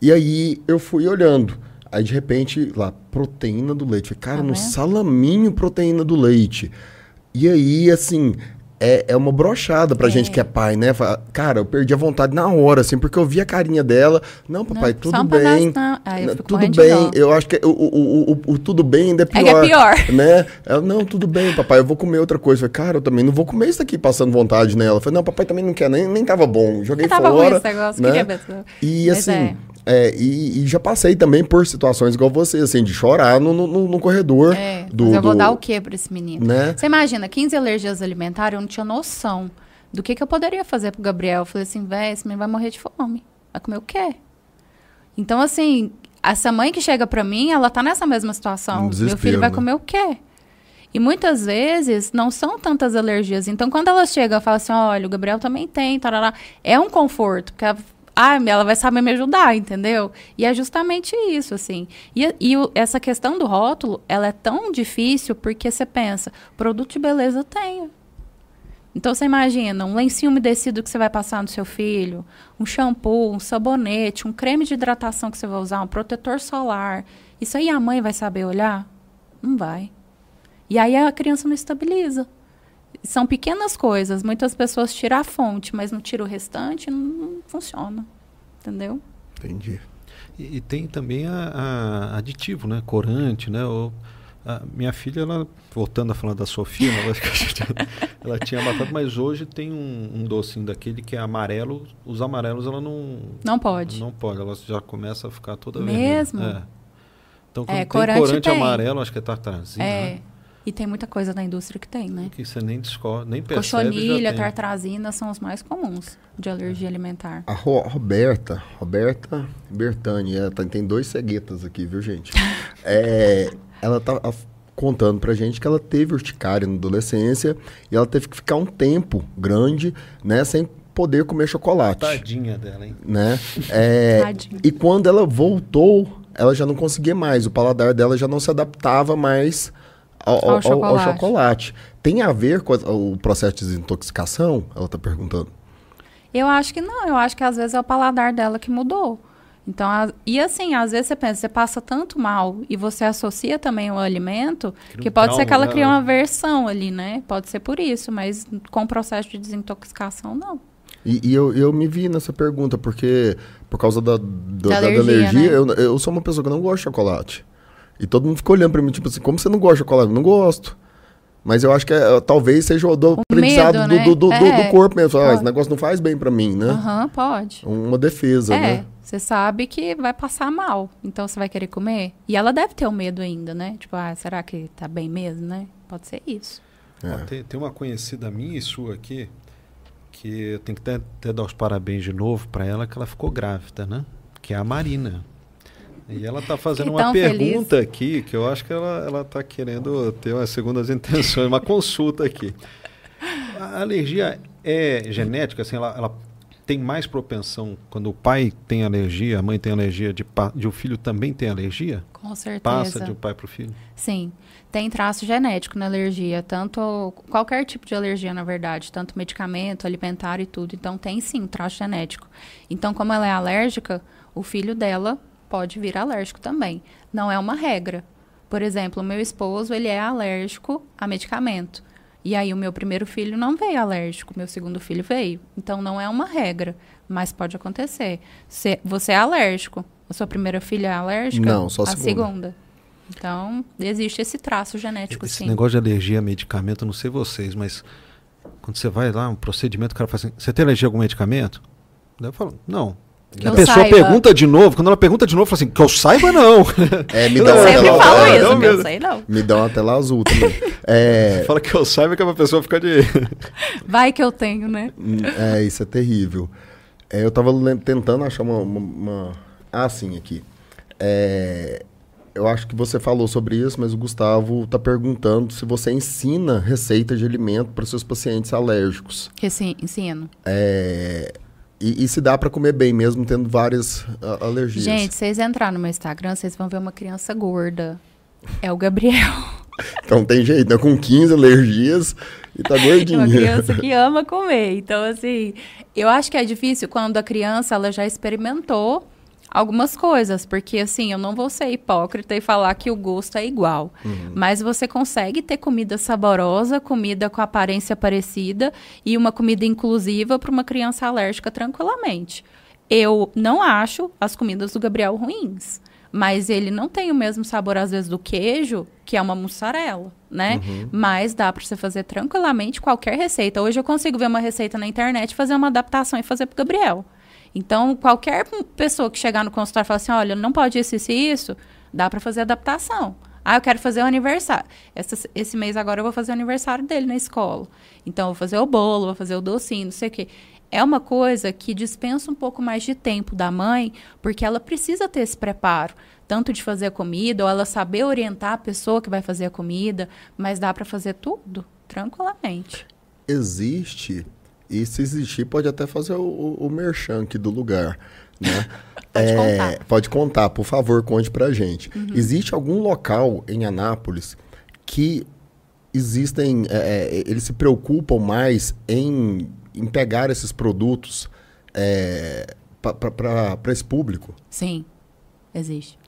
E aí eu fui olhando, Aí, de repente, lá, proteína do leite. Falei, cara, tá no salaminho proteína do leite. E aí, assim, é, é uma brochada pra é. gente que é pai, né? Cara, eu perdi a vontade na hora, assim, porque eu vi a carinha dela. Não, papai, não, tudo bem. Pedaço, não. tudo bem. Eu acho que o, o, o, o, tudo bem ainda é pior. É, é pior. Né? Ela, não, tudo bem, papai, eu vou comer outra coisa. Eu falei, cara, eu também não vou comer isso aqui passando vontade nela. Eu falei, não, papai também não quer, nem, nem tava bom. Joguei tava fora. Ruim esse negócio, né? que é E Mas assim. É é, e, e, já passei também por situações igual você, assim, de chorar no, no, no corredor. É, do, mas eu vou do, dar o que para esse menino? Né? Você imagina, 15 alergias alimentares, eu não tinha noção do que, que eu poderia fazer pro Gabriel. Eu falei assim, véi, esse menino vai morrer de fome. Vai comer o quê? Então, assim, essa mãe que chega para mim, ela tá nessa mesma situação. Meu filho vai né? comer o quê? E muitas vezes não são tantas alergias. Então, quando ela chega e fala assim, olha, o Gabriel também tem, tarará, é um conforto, porque ah, ela vai saber me ajudar, entendeu? E é justamente isso, assim. E, e o, essa questão do rótulo, ela é tão difícil porque você pensa, produto de beleza tem. Então você imagina um lencinho umedecido que você vai passar no seu filho, um shampoo, um sabonete, um creme de hidratação que você vai usar, um protetor solar. Isso aí a mãe vai saber olhar? Não vai. E aí a criança não estabiliza são pequenas coisas. Muitas pessoas tiram a fonte, mas não tiram o restante, não, não funciona. Entendeu? Entendi. E, e tem também a, a, aditivo, né? Corante, né? O, a minha filha, ela, voltando a falar da Sofia, ela, ela tinha batata, mas hoje tem um, um, docinho daquele que é amarelo. Os amarelos ela não. Não pode. Não pode, ela já começa a ficar toda Mesmo? vermelha. É. Então, é, quando é, tem corante, corante tem. amarelo, acho que é tartrazina. É. Né? E tem muita coisa da indústria que tem, né? Que você nem descobre, nem percebe. Cochonilha, tartrazina são os mais comuns de alergia alimentar. A Ro Roberta, Roberta Bertani, ela tá, tem dois ceguetas aqui, viu, gente? é, ela tá contando pra gente que ela teve urticária na adolescência e ela teve que ficar um tempo grande, né, sem poder comer chocolate. Tadinha dela, hein? Né? É, Tadinha. E quando ela voltou, ela já não conseguia mais, o paladar dela já não se adaptava mais ao, ao, ao, chocolate. ao chocolate. Tem a ver com o processo de desintoxicação? Ela está perguntando. Eu acho que não. Eu acho que às vezes é o paladar dela que mudou. Então, a, e assim, às vezes você pensa, você passa tanto mal e você associa também o alimento, que pode ser que ela crie uma aversão ali, né? Pode ser por isso, mas com o processo de desintoxicação, não. E, e eu, eu me vi nessa pergunta, porque por causa da, da, da alergia, da alergia né? eu, eu sou uma pessoa que não gosta de chocolate. E todo mundo ficou olhando pra mim, tipo assim, como você não gosta de chocolate? Eu não gosto. Mas eu acho que é, talvez seja o do O aprendizado medo, do, né? do, do, do É. corpo mesmo. Ah, esse negócio não faz bem pra mim, né? Aham, pode. Uma defesa, É, né? você sabe que vai passar mal. Então você vai querer comer. E ela deve ter o medo ainda, né? Tipo, ah, será que tá bem mesmo, né? Pode ser isso. Ó, tem, tem uma conhecida minha e sua aqui que eu tenho que até, até dar os parabéns de novo para ela que ela ficou grávida, né? Que é a Marina. E ela está fazendo Que uma pergunta aqui que eu acho que ela está querendo ter umas segundas intenções, uma consulta aqui. A alergia é genética, assim, ela, ela tem mais propensão quando o pai tem alergia, a mãe tem alergia, de, de o filho também tem alergia? Com certeza. Passa de um pai para o filho? Sim. Tem traço genético na alergia, tanto qualquer tipo de alergia, na verdade, tanto medicamento, alimentar e tudo. Então tem sim traço genético. Então, como ela é alérgica, o filho dela pode vir alérgico também. Não é uma regra. Por exemplo, o meu esposo, ele é alérgico a medicamento. E aí o meu primeiro filho não veio alérgico, meu segundo filho veio. Então não é uma regra, mas pode acontecer. Se você é alérgico, a sua primeira filha é alérgica? Não, só a a segunda. segunda. Então, existe esse traço genético, Esse sim. negócio de alergia a medicamento, não sei vocês, mas quando você vai lá, um procedimento, o cara fala assim: você tem alergia a algum medicamento? Daí eu falo: não. Que a pessoa saiba. pergunta de novo, quando ela pergunta de novo, fala assim: que eu saiba, não. É, me dá Eu uma sempre tela falo isso, não, que eu sei não. Me dá uma tela azul também. É, Fala que eu saiba que a pessoa fica de. Vai que eu tenho, né? É, isso é terrível. É, eu tava tentando achar uma, uma, uma- Ah, sim, aqui. É, eu acho que você falou sobre isso, mas o Gustavo tá perguntando se você ensina receita de alimento para seus pacientes alérgicos. Que sim, ensino. É, e, e se dá para comer bem, mesmo tendo várias a- alergias. Gente, vocês entrarem no meu Instagram, vocês vão ver uma criança gorda. É o Gabriel. Então tem jeito, né? Com 15 alergias e tá É gordinho. uma criança que ama comer. Então, assim, eu acho que é difícil quando a criança ela já experimentou algumas coisas, porque assim, eu não vou ser hipócrita e falar que o gosto é igual. Mas você consegue ter comida saborosa, comida com aparência parecida e uma comida inclusiva para uma criança alérgica tranquilamente. Eu não acho as comidas do Gabriel ruins. Mas ele não tem o mesmo sabor, às vezes, do queijo, que é uma mussarela, né? Mas dá para você fazer tranquilamente qualquer receita. Hoje eu consigo ver uma receita na internet, fazer uma adaptação e fazer pro Gabriel. Então, qualquer pessoa que chegar no consultório e falar assim, olha, não pode isso, isso isso, dá para fazer adaptação. Ah, eu quero fazer o aniversário. Essa- esse mês agora eu vou fazer o aniversário dele na escola. Então, eu vou fazer o bolo, vou fazer o docinho, não sei o quê. É uma coisa que dispensa um pouco mais de tempo da mãe, porque ela precisa ter esse preparo, tanto de fazer a comida, ou ela saber orientar a pessoa que vai fazer a comida, mas dá para fazer tudo, tranquilamente. existe, e se existir, pode até fazer o, o, o merchan aqui do lugar, né? Pode contar. Pode contar, por favor, conte pra gente. Existe algum local em Anápolis que existem, é, é, eles se preocupam mais em, em pegar esses produtos é, para esse público? Sim, existe.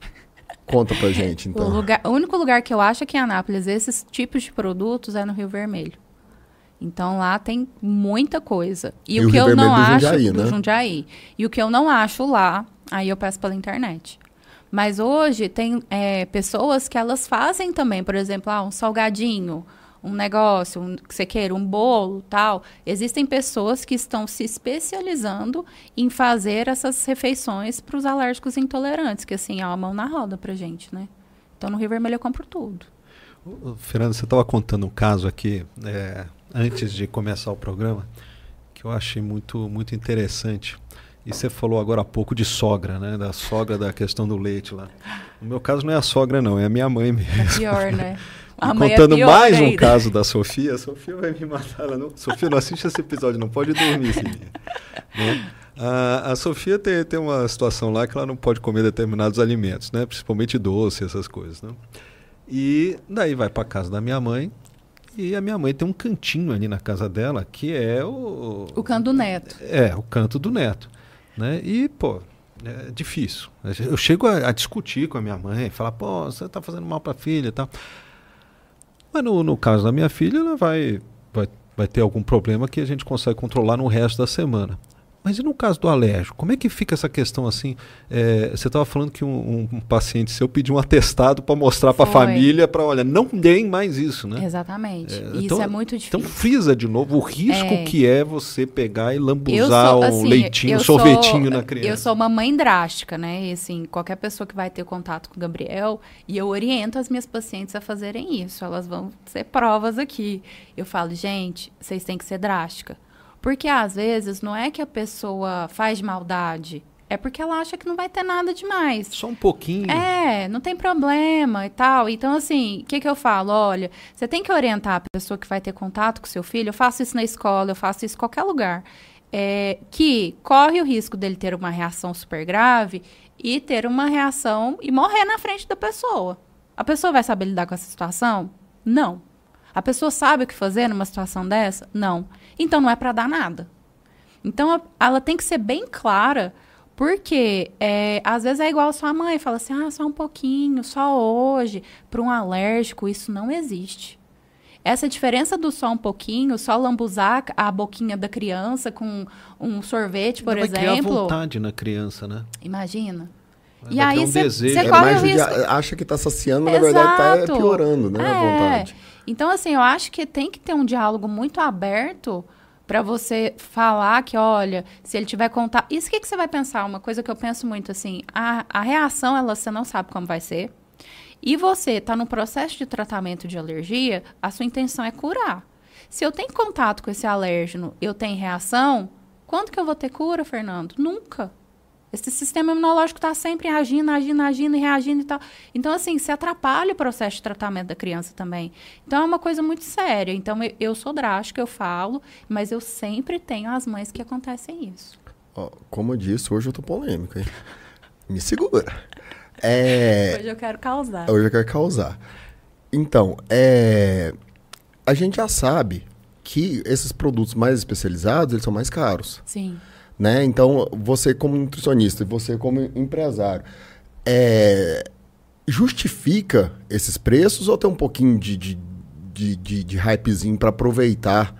Conta pra gente, O, então. lugar, o único lugar que eu acho aqui em Anápolis esses tipos de produtos é no Rio Vermelho. Então lá tem muita coisa. E, E o que eu não acho Jundiaí, do né? Jundiaí. E o que eu não acho lá, aí eu peço pela internet. Mas hoje tem é, pessoas que elas fazem também, por exemplo, ah, um salgadinho, um negócio, um, que você queira, um bolo, tal. Existem pessoas que estão se especializando em fazer essas refeições para os alérgicos intolerantes, que assim, é uma mão na roda pra gente, né? Então no Rio Vermelho eu compro tudo. Fernando, você estava contando um caso aqui, é, antes de começar o programa, que eu achei muito, muito interessante. E você falou agora há pouco de sogra, né? Da sogra da questão do leite lá. No meu caso não é a sogra, não, é a minha mãe mesmo. É pior, né? É contando pior mais um caso da Sofia, a Sofia vai me matar. Ela não... Sofia, não assiste esse episódio, não pode dormir. Né? A, a Sofia tem, tem uma situação lá que ela não pode comer determinados alimentos, né? principalmente doce, essas coisas. Né? E daí vai para casa da minha mãe, e a minha mãe tem um cantinho ali na casa dela que é o. O canto do neto. É, o canto do neto. Né? E, pô, é difícil. Eu chego a, a discutir com a minha mãe, falar, pô, você tá fazendo mal pra filha e tal. Mas no, no caso da minha filha, ela vai, vai, vai ter algum problema que a gente consegue controlar no resto da semana. Mas e no caso do alérgico, como é que fica essa questão assim? É, você estava falando que um, um, paciente seu pediu um atestado para mostrar para a família, para olha, não deem mais isso, né? Exatamente. É, isso então, é muito difícil. Então frisa de novo o risco é. que é você pegar e lambuzar sou, assim, um leitinho, um sorvetinho sou, na criança. Eu sou uma mãe drástica, né? E assim, qualquer pessoa que vai ter contato com o Gabriel, e eu oriento as minhas pacientes a fazerem isso. Elas vão ser provas aqui. Eu falo, gente, vocês têm que ser drástica porque às vezes não é que a pessoa faz maldade, é porque ela acha que não vai ter nada demais. Só um pouquinho. É, não tem problema e tal. Então, assim, o que, que eu falo? Olha, você tem que orientar a pessoa que vai ter contato com seu filho. Eu faço isso na escola, eu faço isso em qualquer lugar. É, que corre o risco dele ter uma reação super grave e ter uma reação e morrer na frente da pessoa. A pessoa vai saber lidar com essa situação? Não. A pessoa sabe o que fazer numa situação dessa? Não. Então não é para dar nada. Então ela tem que ser bem clara, porque é, às vezes é igual a sua mãe, fala assim: ah, só um pouquinho, só hoje. Para um alérgico, isso não existe. Essa diferença do só um pouquinho, só lambuzar a boquinha da criança com um sorvete, por não exemplo. Vai criar vontade na criança, né? Imagina. e aí um você é corre o risco. Acha que está saciando, mas na verdade está piorando, né? É. A vontade. Então, assim, eu acho que tem que ter um diálogo muito aberto para você falar que, olha, se ele tiver contato. Isso que, que você vai pensar? Uma coisa que eu penso muito assim: a, a reação, ela você não sabe como vai ser. E você está no processo de tratamento de alergia, a sua intenção é curar. Se eu tenho contato com esse alérgeno, eu tenho reação, quando que eu vou ter cura, Fernando? Nunca. Esse sistema imunológico está sempre agindo, agindo, agindo e reagindo e tal. Então, assim, se atrapalha o processo de tratamento da criança também. Então, é uma coisa muito séria. Então, eu, eu sou drástica, eu falo, mas eu sempre tenho as mães que acontecem isso. Oh, como eu disse, hoje eu tô polêmico, hein? Me segura. É... Hoje eu quero causar. Hoje eu quero causar. Então, é... a gente já sabe que esses produtos mais especializados, eles são mais caros. Sim. Né? Então, você como nutricionista e você como empresário, é, justifica esses preços ou tem um pouquinho de, de, de, de, de hypezinho para aproveitar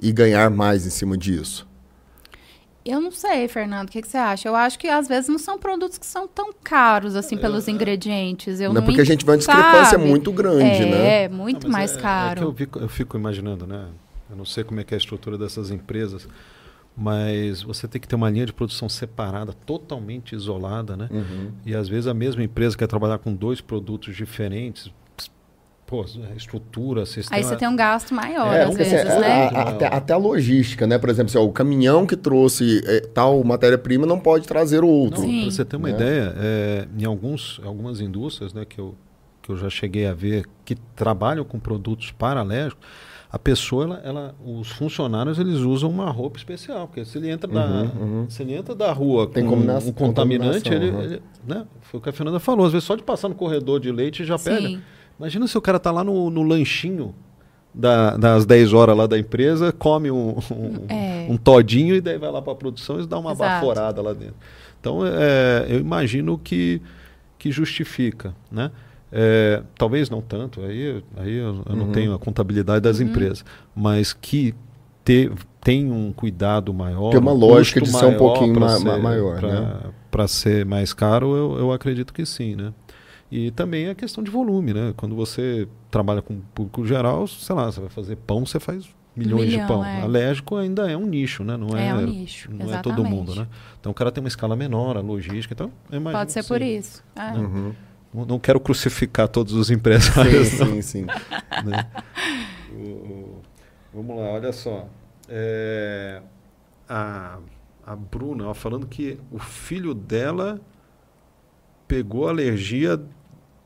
e ganhar mais em cima disso? Eu não sei, Fernando, o que, que, você acha? Eu acho que às vezes não são produtos que são tão caros assim pelos ingredientes. Eu não, é porque a gente vê uma discrepância muito grande, é, né? É, muito não, mais é, caro. É eu, fico, eu fico imaginando, né? Eu não sei como é que é a estrutura dessas empresas mas você tem que ter uma linha de produção separada, totalmente isolada, né? Uhum. E às vezes a mesma empresa quer trabalhar com dois produtos diferentes, pô, estrutura, sistema. Aí você tem um gasto maior, é, às vezes, é, né? A, a, até, até, a logística, né? Por exemplo, assim, ó, o caminhão que trouxe é, tal matéria-prima não pode trazer outro. Para você ter uma né? ideia, é, em alguns, algumas indústrias, né, que eu, que eu já cheguei a ver que trabalham com produtos paralégicos, a pessoa, ela, ela, os funcionários, eles usam uma roupa especial, porque se ele entra, uhum, da, uhum. Se ele entra da rua Tem com um contaminante, ele, uhum. ele, né? foi o que a Fernanda falou, às vezes só de passar no corredor de leite já Sim. pega. Imagina se o cara tá lá no, no lanchinho da, das 10 horas lá da empresa, come um, um, é. um todinho e daí vai lá para a produção e dá uma Exato. baforada lá dentro. Então, é, eu imagino que, que justifica, né? É, talvez não tanto, aí, aí eu, eu uhum. não tenho a contabilidade das uhum. empresas, mas que ter, tem um cuidado maior. Tem uma lógica de ser um pouquinho ma ser, maior. Para né? ser mais caro, eu, eu acredito que sim. Né? E também a questão de volume. Né? Quando você trabalha com público geral, sei lá, você vai fazer pão, você faz milhões Milhão, de pão. É. Alérgico ainda é um nicho, né? Não é, é um nicho, não exatamente. é todo mundo, né? Então o cara tem uma escala menor, a logística, então Pode ser por isso. É. Uhum. Não quero crucificar todos os empresários. Sim, sim, sim. né? o, o, vamos lá, olha só. É, a, a Bruna ó, falando que o filho dela pegou alergia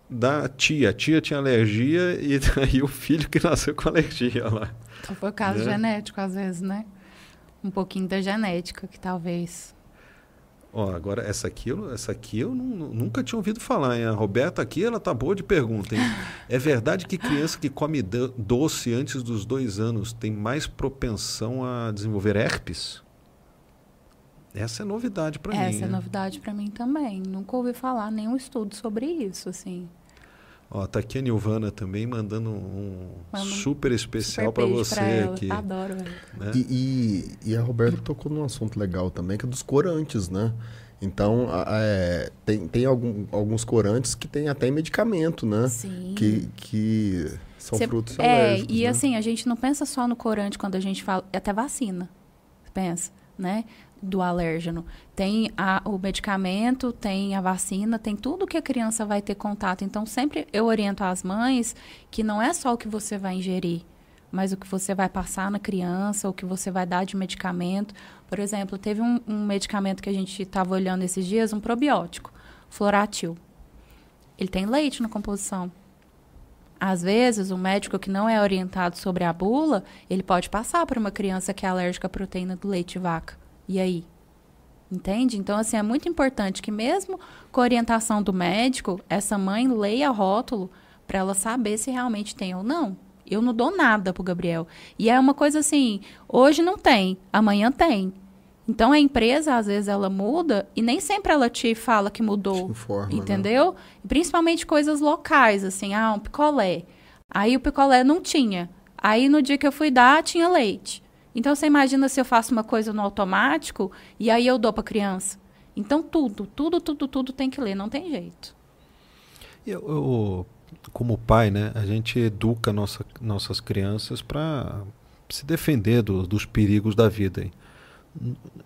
da tia. A tia tinha alergia e aí o filho que nasceu com alergia lá. Então foi caso né? genético, às vezes, né? Um pouquinho da genética que talvez Ó, agora essa aqui, eu, essa aqui eu não, nunca tinha ouvido falar, hein? A Roberta aqui, ela tá boa de pergunta, hein? É verdade que criança que come doce antes dos dois anos tem mais propensão a desenvolver herpes? Essa é novidade para mim. Essa é né? novidade para mim também. Nunca ouvi falar nenhum estudo sobre isso, assim. Ó, tá aqui a Nilvana também mandando um um super especial para você pra aqui. Adoro né? E, e, e a Roberta tocou num assunto legal também, que é dos corantes, né? Então, é, tem, tem algum- alguns corantes que tem até medicamento, né? Sim. Que, que são Cê- frutos É, e né? assim, a gente não pensa só no corante quando a gente fala, é até vacina. Você pensa, né? Do alérgeno. Tem a- o medicamento, tem a vacina, tem tudo que a criança vai ter contato. Então, sempre eu oriento as mães que não é só o que você vai ingerir, mas o que você vai passar na criança, o que você vai dar de medicamento. Por exemplo, teve um, um medicamento que a gente estava olhando esses dias, um probiótico, Floratil. Ele tem leite na composição. Às vezes, o médico que não é orientado sobre a bula, ele pode passar para uma criança que é alérgica à proteína do leite de vaca. E aí? Entende? Então, assim, é muito importante que mesmo com a orientação do médico, essa mãe leia rótulo para ela saber se realmente tem ou não. Eu não dou nada pro Gabriel. E é uma coisa assim, hoje não tem, amanhã tem. Então a empresa, às vezes, ela muda e nem sempre ela te fala que mudou. Informa, né? entendeu? E Principalmente coisas locais, assim, ah, um picolé. Aí o picolé não tinha. Aí no dia que eu fui dar, tinha leite. Então você imagina se eu faço uma coisa no automático e aí eu dou para criança. Então tudo, tudo, tudo, tudo tem que ler, não tem jeito. Eu, eu, como pai, né, a gente educa nossa, nossas crianças para se defender do- dos perigos da vida. aí.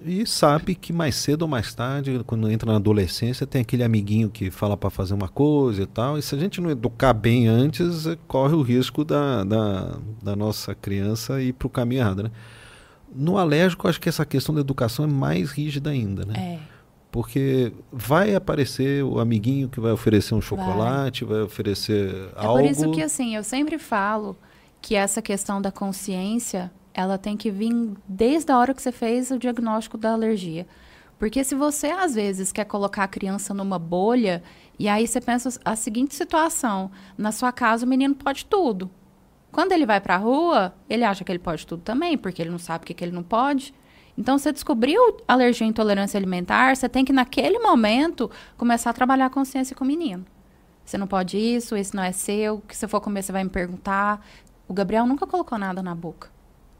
E sabe que mais cedo ou mais tarde, quando entra na adolescência, tem aquele amiguinho que fala para fazer uma coisa e tal. E se a gente não educar bem antes, corre o risco da, da, da nossa criança ir para o caminho errado. Né? No alérgico, acho que essa questão da educação é mais rígida ainda. Né? É. Porque vai aparecer o amiguinho que vai oferecer um chocolate, vai, oferecer É algo. por isso que, assim, eu sempre falo que essa questão da consciência, ela tem que vir desde a hora que você fez o diagnóstico da alergia. Porque se você, às vezes, quer colocar a criança numa bolha, e aí você pensa a seguinte situação: na sua casa o menino pode tudo. Quando ele vai para a rua, ele acha que ele pode tudo também, porque ele não sabe o que, que ele não pode. Então, você descobriu alergia e intolerância alimentar, você tem que, naquele momento, começar a trabalhar a consciência com o menino. Você não pode isso, esse não é seu. Que se eu for comer, você vai me perguntar. O Gabriel nunca colocou nada na boca.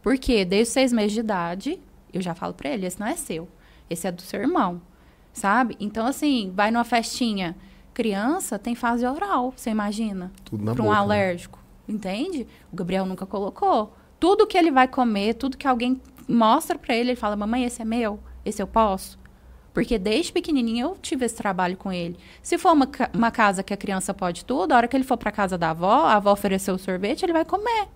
Por quê? Desde seis meses de idade, eu já falo pra ele, esse não é seu. Esse é do seu irmão. Sabe? Então, assim, vai numa festinha. Criança tem fase oral, você imagina? Tudo na Para um boca, né? alérgico. Entende? O Gabriel nunca colocou. Tudo que ele vai comer, tudo que alguém mostra pra ele, ele fala: Mamãe, esse é meu? Esse eu posso? Porque desde pequenininho eu tive esse trabalho com ele. Se for uma, ca- uma casa que a criança pode tudo, a hora que ele for pra casa da avó, a avó ofereceu o sorvete, ele vai comer.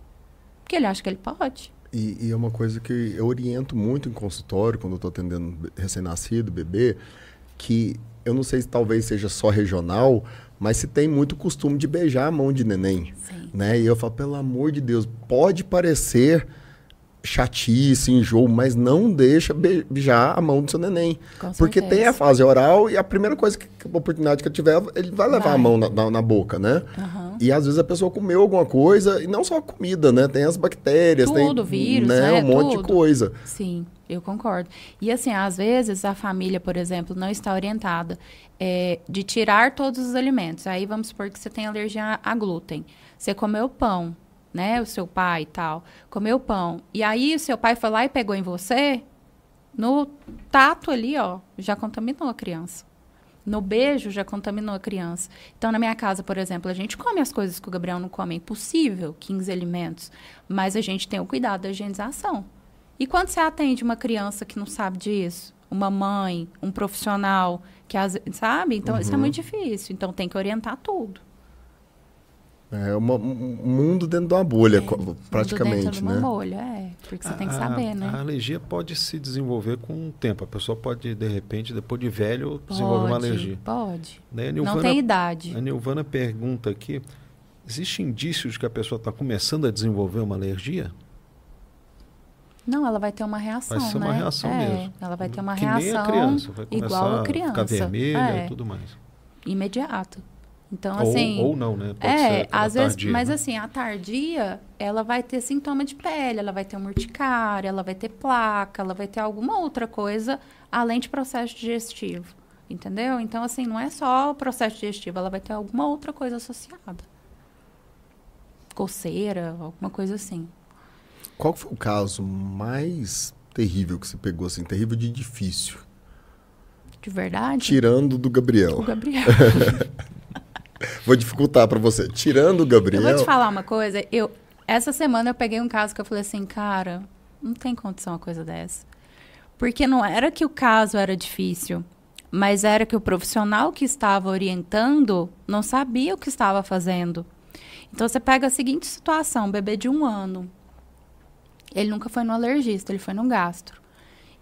Porque ele acha que ele pode. E, e é uma coisa que eu oriento muito em consultório, quando eu estou atendendo recém-nascido, bebê, que eu não sei se talvez seja só regional, mas se tem muito costume de beijar a mão de neném. Sim. Né? E eu falo, pelo amor de Deus, pode parecer chatice, enjoo, mas não deixa beijar a mão do seu neném. Com Porque certeza. tem a fase oral e a primeira coisa que, a oportunidade que eu tiver, ele vai levar Vai. a mão na, na- na boca, né? Aham. E às vezes a pessoa comeu alguma coisa, e não só a comida, né? Tem as bactérias, Tudo, tem vírus, né? né? um monte de Tudo. coisa. Sim, eu concordo. E assim, às vezes a família, por exemplo, não está orientada é, de tirar todos os alimentos. Aí vamos supor que você tem alergia a glúten. Você comeu pão, né? O seu pai e tal. Comeu pão. E aí o seu pai foi lá e pegou em você, no tato ali, ó, já contaminou a criança. No beijo já contaminou a criança. Então, na minha casa, por exemplo, a gente come as coisas que o Gabriel não come. É impossível, 15 alimentos. Mas a gente tem o cuidado da higienização. E quando você atende uma criança que não sabe disso? Uma mãe, um profissional, que às- sabe? Então, isso é muito difícil. Então, tem que orientar tudo. É uma- um mundo dentro de uma bolha, Tudo praticamente, dentro de uma né? bolha, é. Porque você tem que A- saber, né? A alergia pode se desenvolver com o tempo. A pessoa pode, de repente, depois de velho, desenvolver uma Pode, alergia. Pode. Né? A Não Nilvana- tem idade. A Nilvana pergunta aqui: existe indícios de que a pessoa está começando a desenvolver uma alergia? Não, ela vai ter uma reação, Vai ser uma né? reação É, mesmo. Ela vai ter uma que reação nem a criança, vai começar igual a a criança. ficar vermelha é, e tudo mais. imediato. Então, ou, assim... ou não, né? Pode é, às vezes, tardia, mas né? assim, a tardia, ela vai ter sintoma de pele, ela vai ter uma urticária, ela vai ter placa, ela vai ter alguma outra coisa além de processo digestivo. Entendeu? Então, assim, não é só o processo digestivo, ela vai ter alguma outra coisa associada. Coceira, alguma coisa assim. Qual foi o caso mais terrível que você pegou, assim, terrível de difícil? De verdade? Tirando do Gabriel. O Gabriel. Vou dificultar para você. Tirando o Gabriel. Eu vou te falar uma coisa. Eu, essa semana eu peguei um caso que eu falei assim, cara, não tem condição uma coisa dessa. Porque não era que o caso era difícil, mas era que o profissional que estava orientando não sabia o que estava fazendo. Então você pega a seguinte situação: um bebê de um ano. Ele nunca foi no alergista, ele foi no gastro.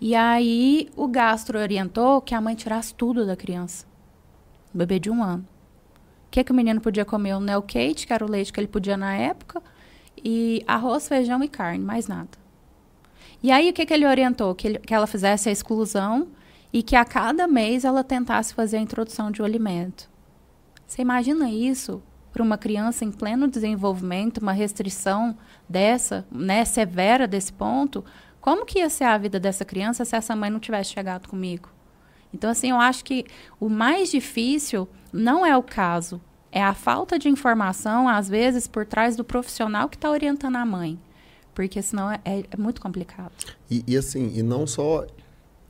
E aí o gastro orientou que a mãe tirasse tudo da criança. Bebê de um ano. Que, é que o menino podia comer? O Neocate, que era o leite que ele podia na época, e arroz, feijão e carne, mais nada. E aí o que, que ele orientou? Que, ele, que ela fizesse a exclusão e que a cada mês ela tentasse fazer a introdução de um alimento. Você imagina isso para uma criança em pleno desenvolvimento, uma restrição dessa, né, severa desse ponto? Como que ia ser a vida dessa criança se essa mãe não tivesse chegado comigo? Então, assim, eu acho que o mais difícil não é o caso, é a falta de informação, às vezes, por trás do profissional que está orientando a mãe. Porque senão é, é, é muito complicado. E, e, assim, e não só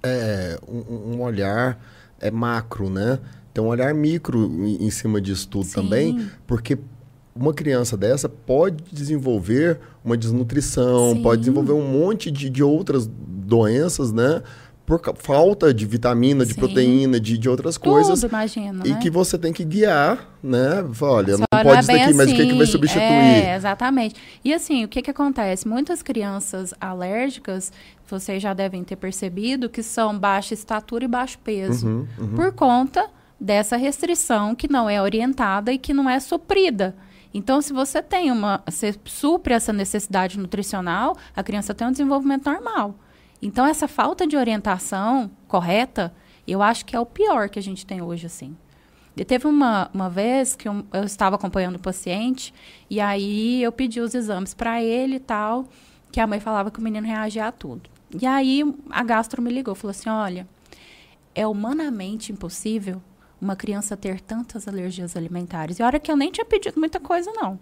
é, um, um, olhar é macro, né? Tem um olhar micro em, em cima disso tudo Sim. também, porque uma criança dessa pode desenvolver uma desnutrição, Sim. pode desenvolver um monte de, de outras doenças, né? Por falta de vitamina, de Sim. proteína, de, de outras Tudo, coisas. Imagino, e né? que você tem que guiar, né? Olha, não pode é isso daqui, assim. mas o que, que vai assim, substituir? É, exatamente. E assim, o que, que acontece? Muitas crianças alérgicas, vocês já devem ter percebido, que são baixa estatura e baixo peso. Uhum, uhum. Por conta dessa restrição que não é orientada e que não é suprida. Então, se você tem uma. Você supre essa necessidade nutricional, a criança tem um desenvolvimento normal. Então, essa falta de orientação correta, eu acho que é o pior que a gente tem hoje, assim. E teve uma, uma vez que eu, eu estava acompanhando o paciente, e aí eu pedi os exames para ele e tal, que a mãe falava que o menino reagia a tudo. E aí a gastro me ligou, falou assim: olha, é humanamente impossível uma criança ter tantas alergias alimentares. E a hora que eu nem tinha pedido muita coisa, não.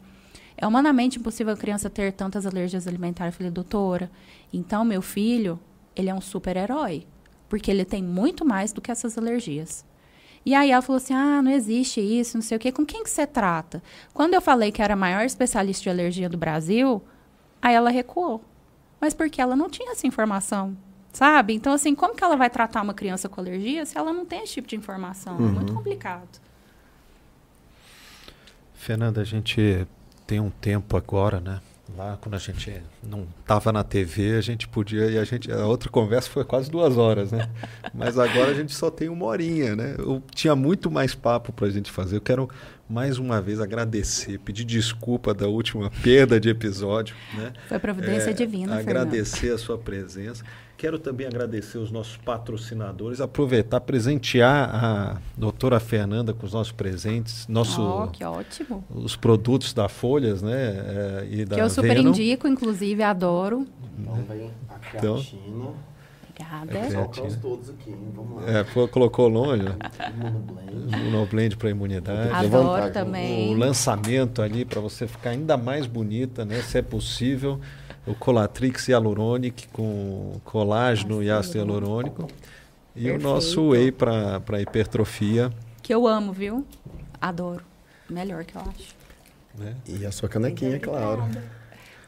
É humanamente impossível a criança ter tantas alergias alimentares. Eu falei, doutora, então meu filho ele é um super-herói. Porque ele tem muito mais do que essas alergias. E aí ela falou assim: ah, não existe isso, não sei o quê. Com quem que você trata? Quando eu falei que era a maior especialista de alergia do Brasil, aí ela recuou. Mas porque ela não tinha essa informação, sabe? Então, assim, como que ela vai tratar uma criança com alergia se ela não tem esse tipo de informação? Uhum. É muito uhum. complicado. Fernanda, a gente tem um tempo agora, né? Lá, quando a gente não estava na TV, a gente podia. E a gente. A outra conversa foi quase duas horas, né? Mas agora a gente só tem uma horinha, né? Eu tinha muito mais papo para a gente fazer. Eu quero mais uma vez agradecer, pedir desculpa da última perda de episódio. Né? Foi providência é, divina, Agradecer Fernando. a sua presença. Quero também agradecer os nossos patrocinadores, aproveitar, presentear a doutora Fernanda com os nossos presentes, nosso, oh, que ótimo. os produtos da Folhas, né? É, e da que eu super Venom. indico, inclusive, adoro. Então vem a então, Obrigada. É todos aqui, hein? Vamos lá. É, colocou longe. Imunoblend para imunidade. Adoro também. O lançamento ali para você ficar ainda mais bonita, né? Se é possível o Colatrix Hyaluronic com colágeno e ácido hialurônico. E Perfeito. o nosso whey para hipertrofia. Que eu amo, viu? Adoro. Melhor que eu acho. Né? E a sua canequinha, claro.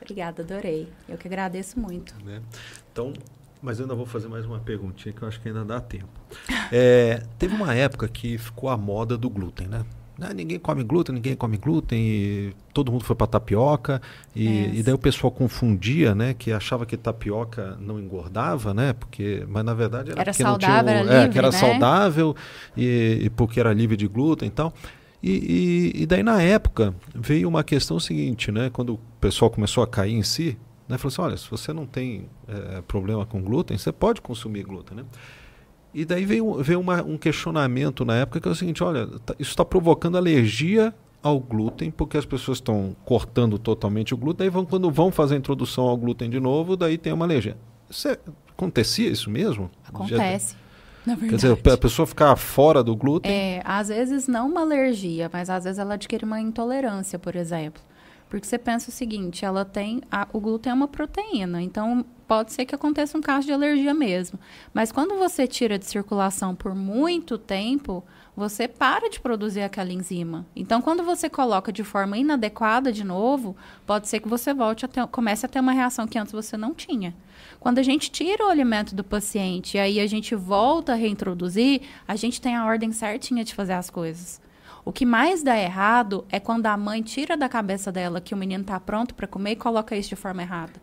Obrigada, adorei. Eu que agradeço muito. Né? Então, mas eu ainda vou fazer mais uma perguntinha que eu acho que ainda dá tempo. É, teve uma época que ficou a moda do glúten, né? Ah, ninguém come glúten, ninguém come glúten, e todo mundo foi para tapioca, e, é. e, daí o pessoal confundia, né, que achava que tapioca não engordava, né, porque, mas na verdade era, era saudável, não tinha, era livre, é, que era né? saudável e, e, porque era livre de glúten e tal. E, e, daí na época veio uma questão seguinte, né, quando o pessoal começou a cair em si, né, falou assim, olha, se você não tem é, problema com glúten, você pode consumir glúten, né? E daí veio, veio uma, um questionamento na época que é o seguinte: olha, tá, isso está provocando alergia ao glúten, porque as pessoas estão cortando totalmente o glúten, daí vão, quando vão fazer a introdução ao glúten de novo, daí tem uma alergia. Isso é, acontecia isso mesmo? Acontece. Na Quer dizer, a pessoa ficar fora do glúten? É, às vezes não uma alergia, mas às vezes ela adquire uma intolerância, por exemplo. Porque você pensa o seguinte, ela tem. A, o glúten é uma proteína, então pode ser que aconteça um caso de alergia mesmo. Mas quando você tira de circulação por muito tempo, você para de produzir aquela enzima. Então, quando você coloca de forma inadequada de novo, pode ser que você volte a ter, comece a ter uma reação que antes você não tinha. Quando a gente tira o alimento do paciente e aí a gente volta a reintroduzir, a gente tem a ordem certinha de fazer as coisas. O que mais dá errado é quando a mãe tira da cabeça dela que o menino está pronto para comer e coloca isso de forma errada.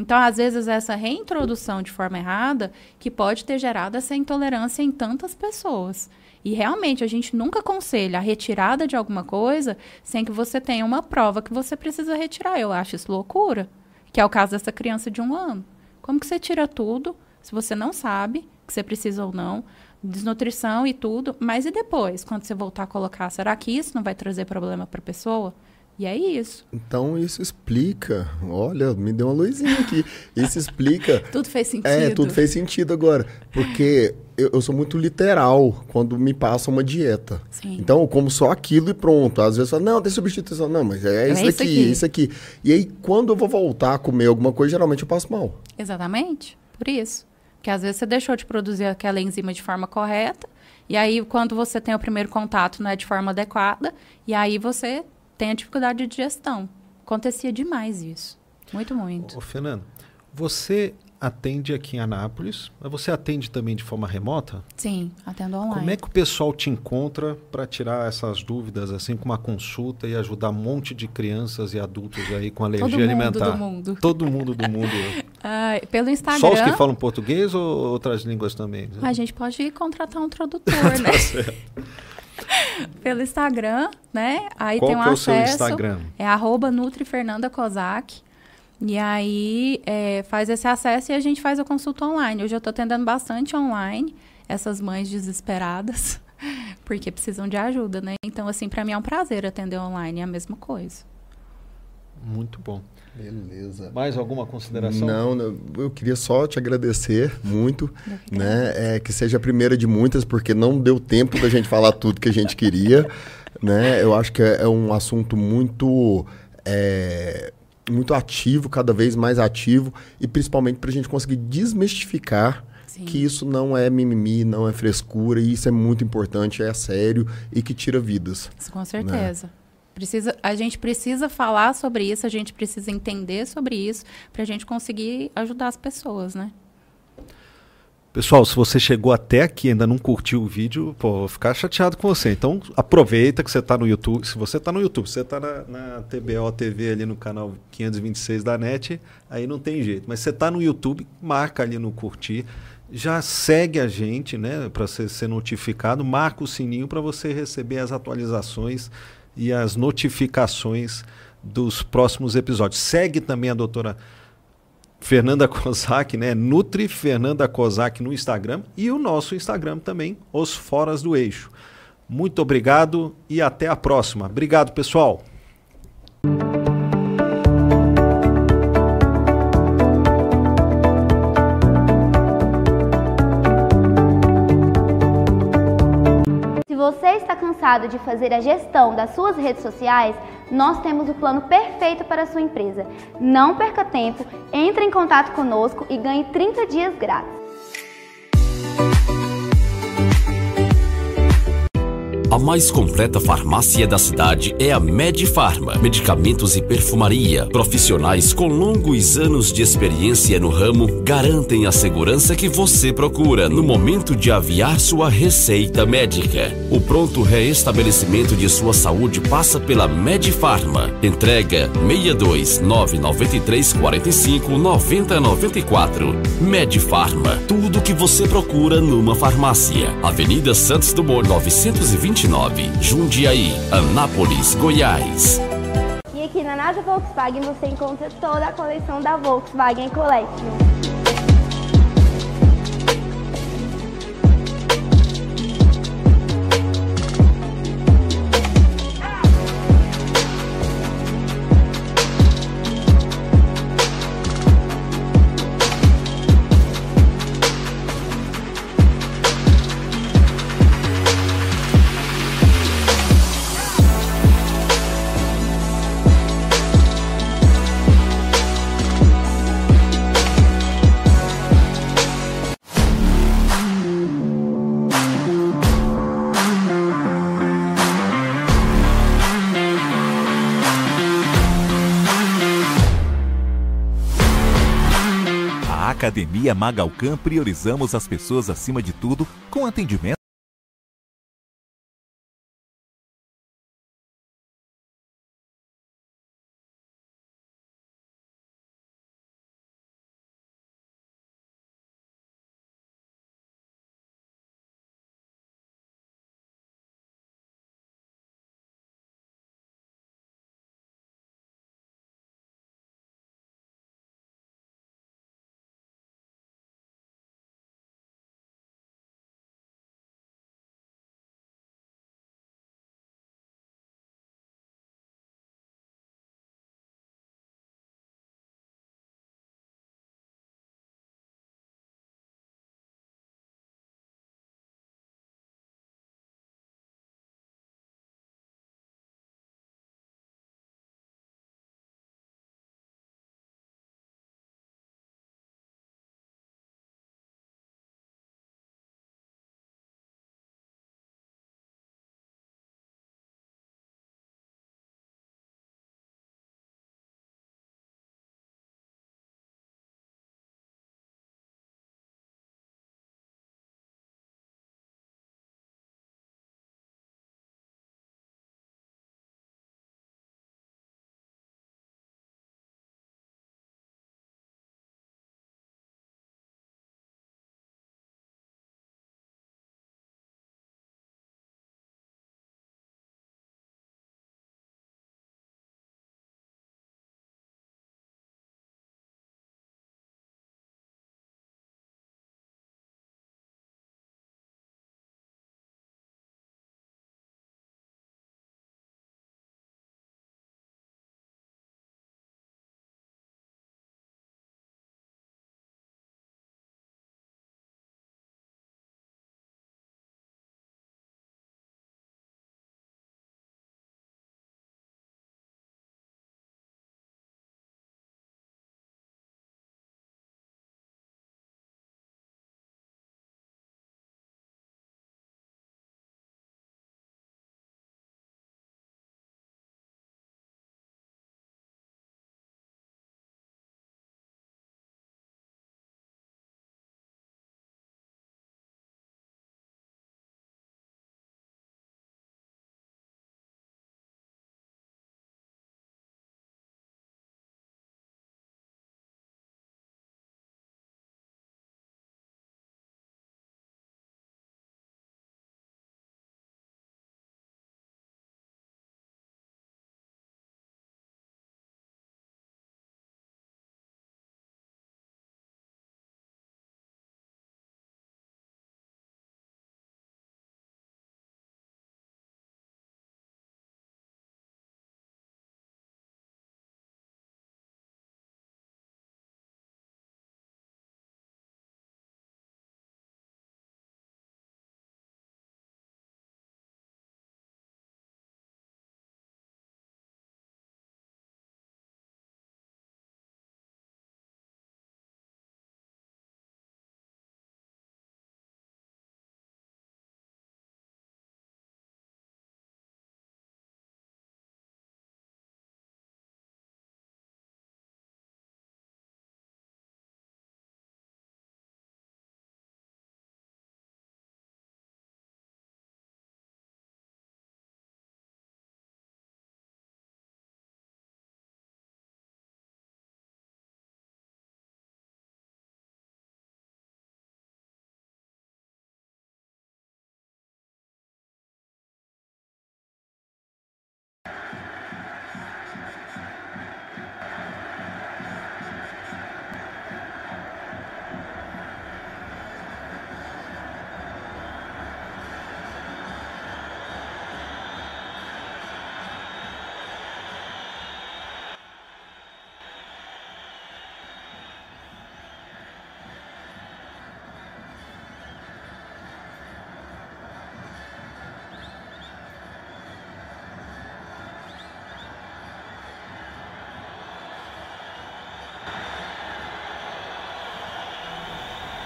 Então, às vezes, essa reintrodução de forma errada que pode ter gerado essa intolerância em tantas pessoas. E realmente a gente nunca aconselha a retirada de alguma coisa sem que você tenha uma prova que você precisa retirar. Eu acho isso loucura. Que é o caso dessa criança de um ano. Como que você tira tudo se você não sabe que você precisa ou não? desnutrição e tudo, mas e depois, quando você voltar a colocar, será que isso não vai trazer problema para a pessoa? E é isso. Então isso explica. Olha, me deu uma luzinha aqui. Isso explica. tudo fez sentido. É, tudo fez sentido agora. Porque eu, eu, sou muito literal quando me passa uma dieta. Sim. Então eu como só aquilo e pronto. Às vezes eu falo, não, tem substituição. Não, mas é, é isso, aqui, aqui, isso aqui. E aí, quando eu vou voltar a comer alguma coisa, geralmente eu passo mal. Exatamente. Por isso. Porque às vezes você deixou de produzir aquela enzima de forma correta, e aí quando você tem o primeiro contato não é de forma adequada, e aí você tem a dificuldade de digestão. Acontecia demais isso. Muito, muito. Ô, Fernando, você atende aqui em Anápolis, mas você atende também de forma remota? Sim, atendo online. Como é que o pessoal te encontra para tirar essas dúvidas, assim, com uma consulta e ajudar um monte de crianças e adultos aí com alergia Todo alimentar? Todo mundo. Todo mundo do mundo. ah, pelo Instagram. Só os que falam português ou outras línguas também? A gente pode contratar um tradutor, né? pelo Instagram, né? Aí Qual tem um que é acesso. o seu Instagram? É arroba Nutri Fernanda Kozak. E aí é, faz esse acesso e a gente faz a consulta online. Hoje eu estou atendendo bastante online essas mães desesperadas, porque precisam de ajuda, né? Então, assim, para mim é um prazer atender online, é a mesma coisa. Muito bom. Beleza. Mais alguma consideração? Não, não, eu queria só te agradecer muito, né? É, que seja a primeira de muitas, porque não deu tempo da gente falar tudo que a gente queria, né? Eu acho que é, é um assunto muito é, muito ativo, cada vez mais ativo, e principalmente para a gente conseguir desmistificar Sim. que isso não é mimimi, não é frescura, e isso é muito importante, é sério e que tira vidas. Com né? certeza. Né? Precisa, a gente precisa falar sobre isso, a gente precisa entender sobre isso para a gente conseguir ajudar as pessoas, né? Pessoal, se você chegou até aqui e ainda não curtiu o vídeo, pô, vou ficar chateado com você. Então, aproveita que você está no YouTube. Se você está no YouTube, você está na, na, TBO TV ali no canal 526 da NET, aí não tem jeito. Mas você está no YouTube, marca ali no curtir. Já segue a gente, né, para ser notificado. Marca o sininho para você receber as atualizações e as notificações dos próximos episódios. Segue também a doutora Fernanda Kozak, né? Nutri Fernanda Kozak no Instagram e o nosso Instagram também, Os Foras do Eixo. Muito obrigado e até a próxima. Obrigado, pessoal. De fazer a gestão das suas redes sociais, nós temos o plano perfeito para a sua empresa. Não perca tempo, entre em contato conosco e ganhe 30 dias grátis. A mais completa farmácia da cidade é a Medifarma. Medicamentos e perfumaria. Profissionais com longos anos de experiência no ramo garantem a segurança que você procura no momento de aviar sua receita médica. O pronto reestabelecimento de sua saúde passa pela Medifarma. Entrega 62 993 45 90 94. Medifarma. Tudo que você procura numa farmácia. Avenida Santos Dumont 920 29, Jundiaí, Anápolis, Goiás. E aqui na NASA Volkswagen você encontra toda a coleção da Volkswagen Collection. Academia Magalcã priorizamos as pessoas acima de tudo com atendimento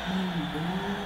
Mm-hmm.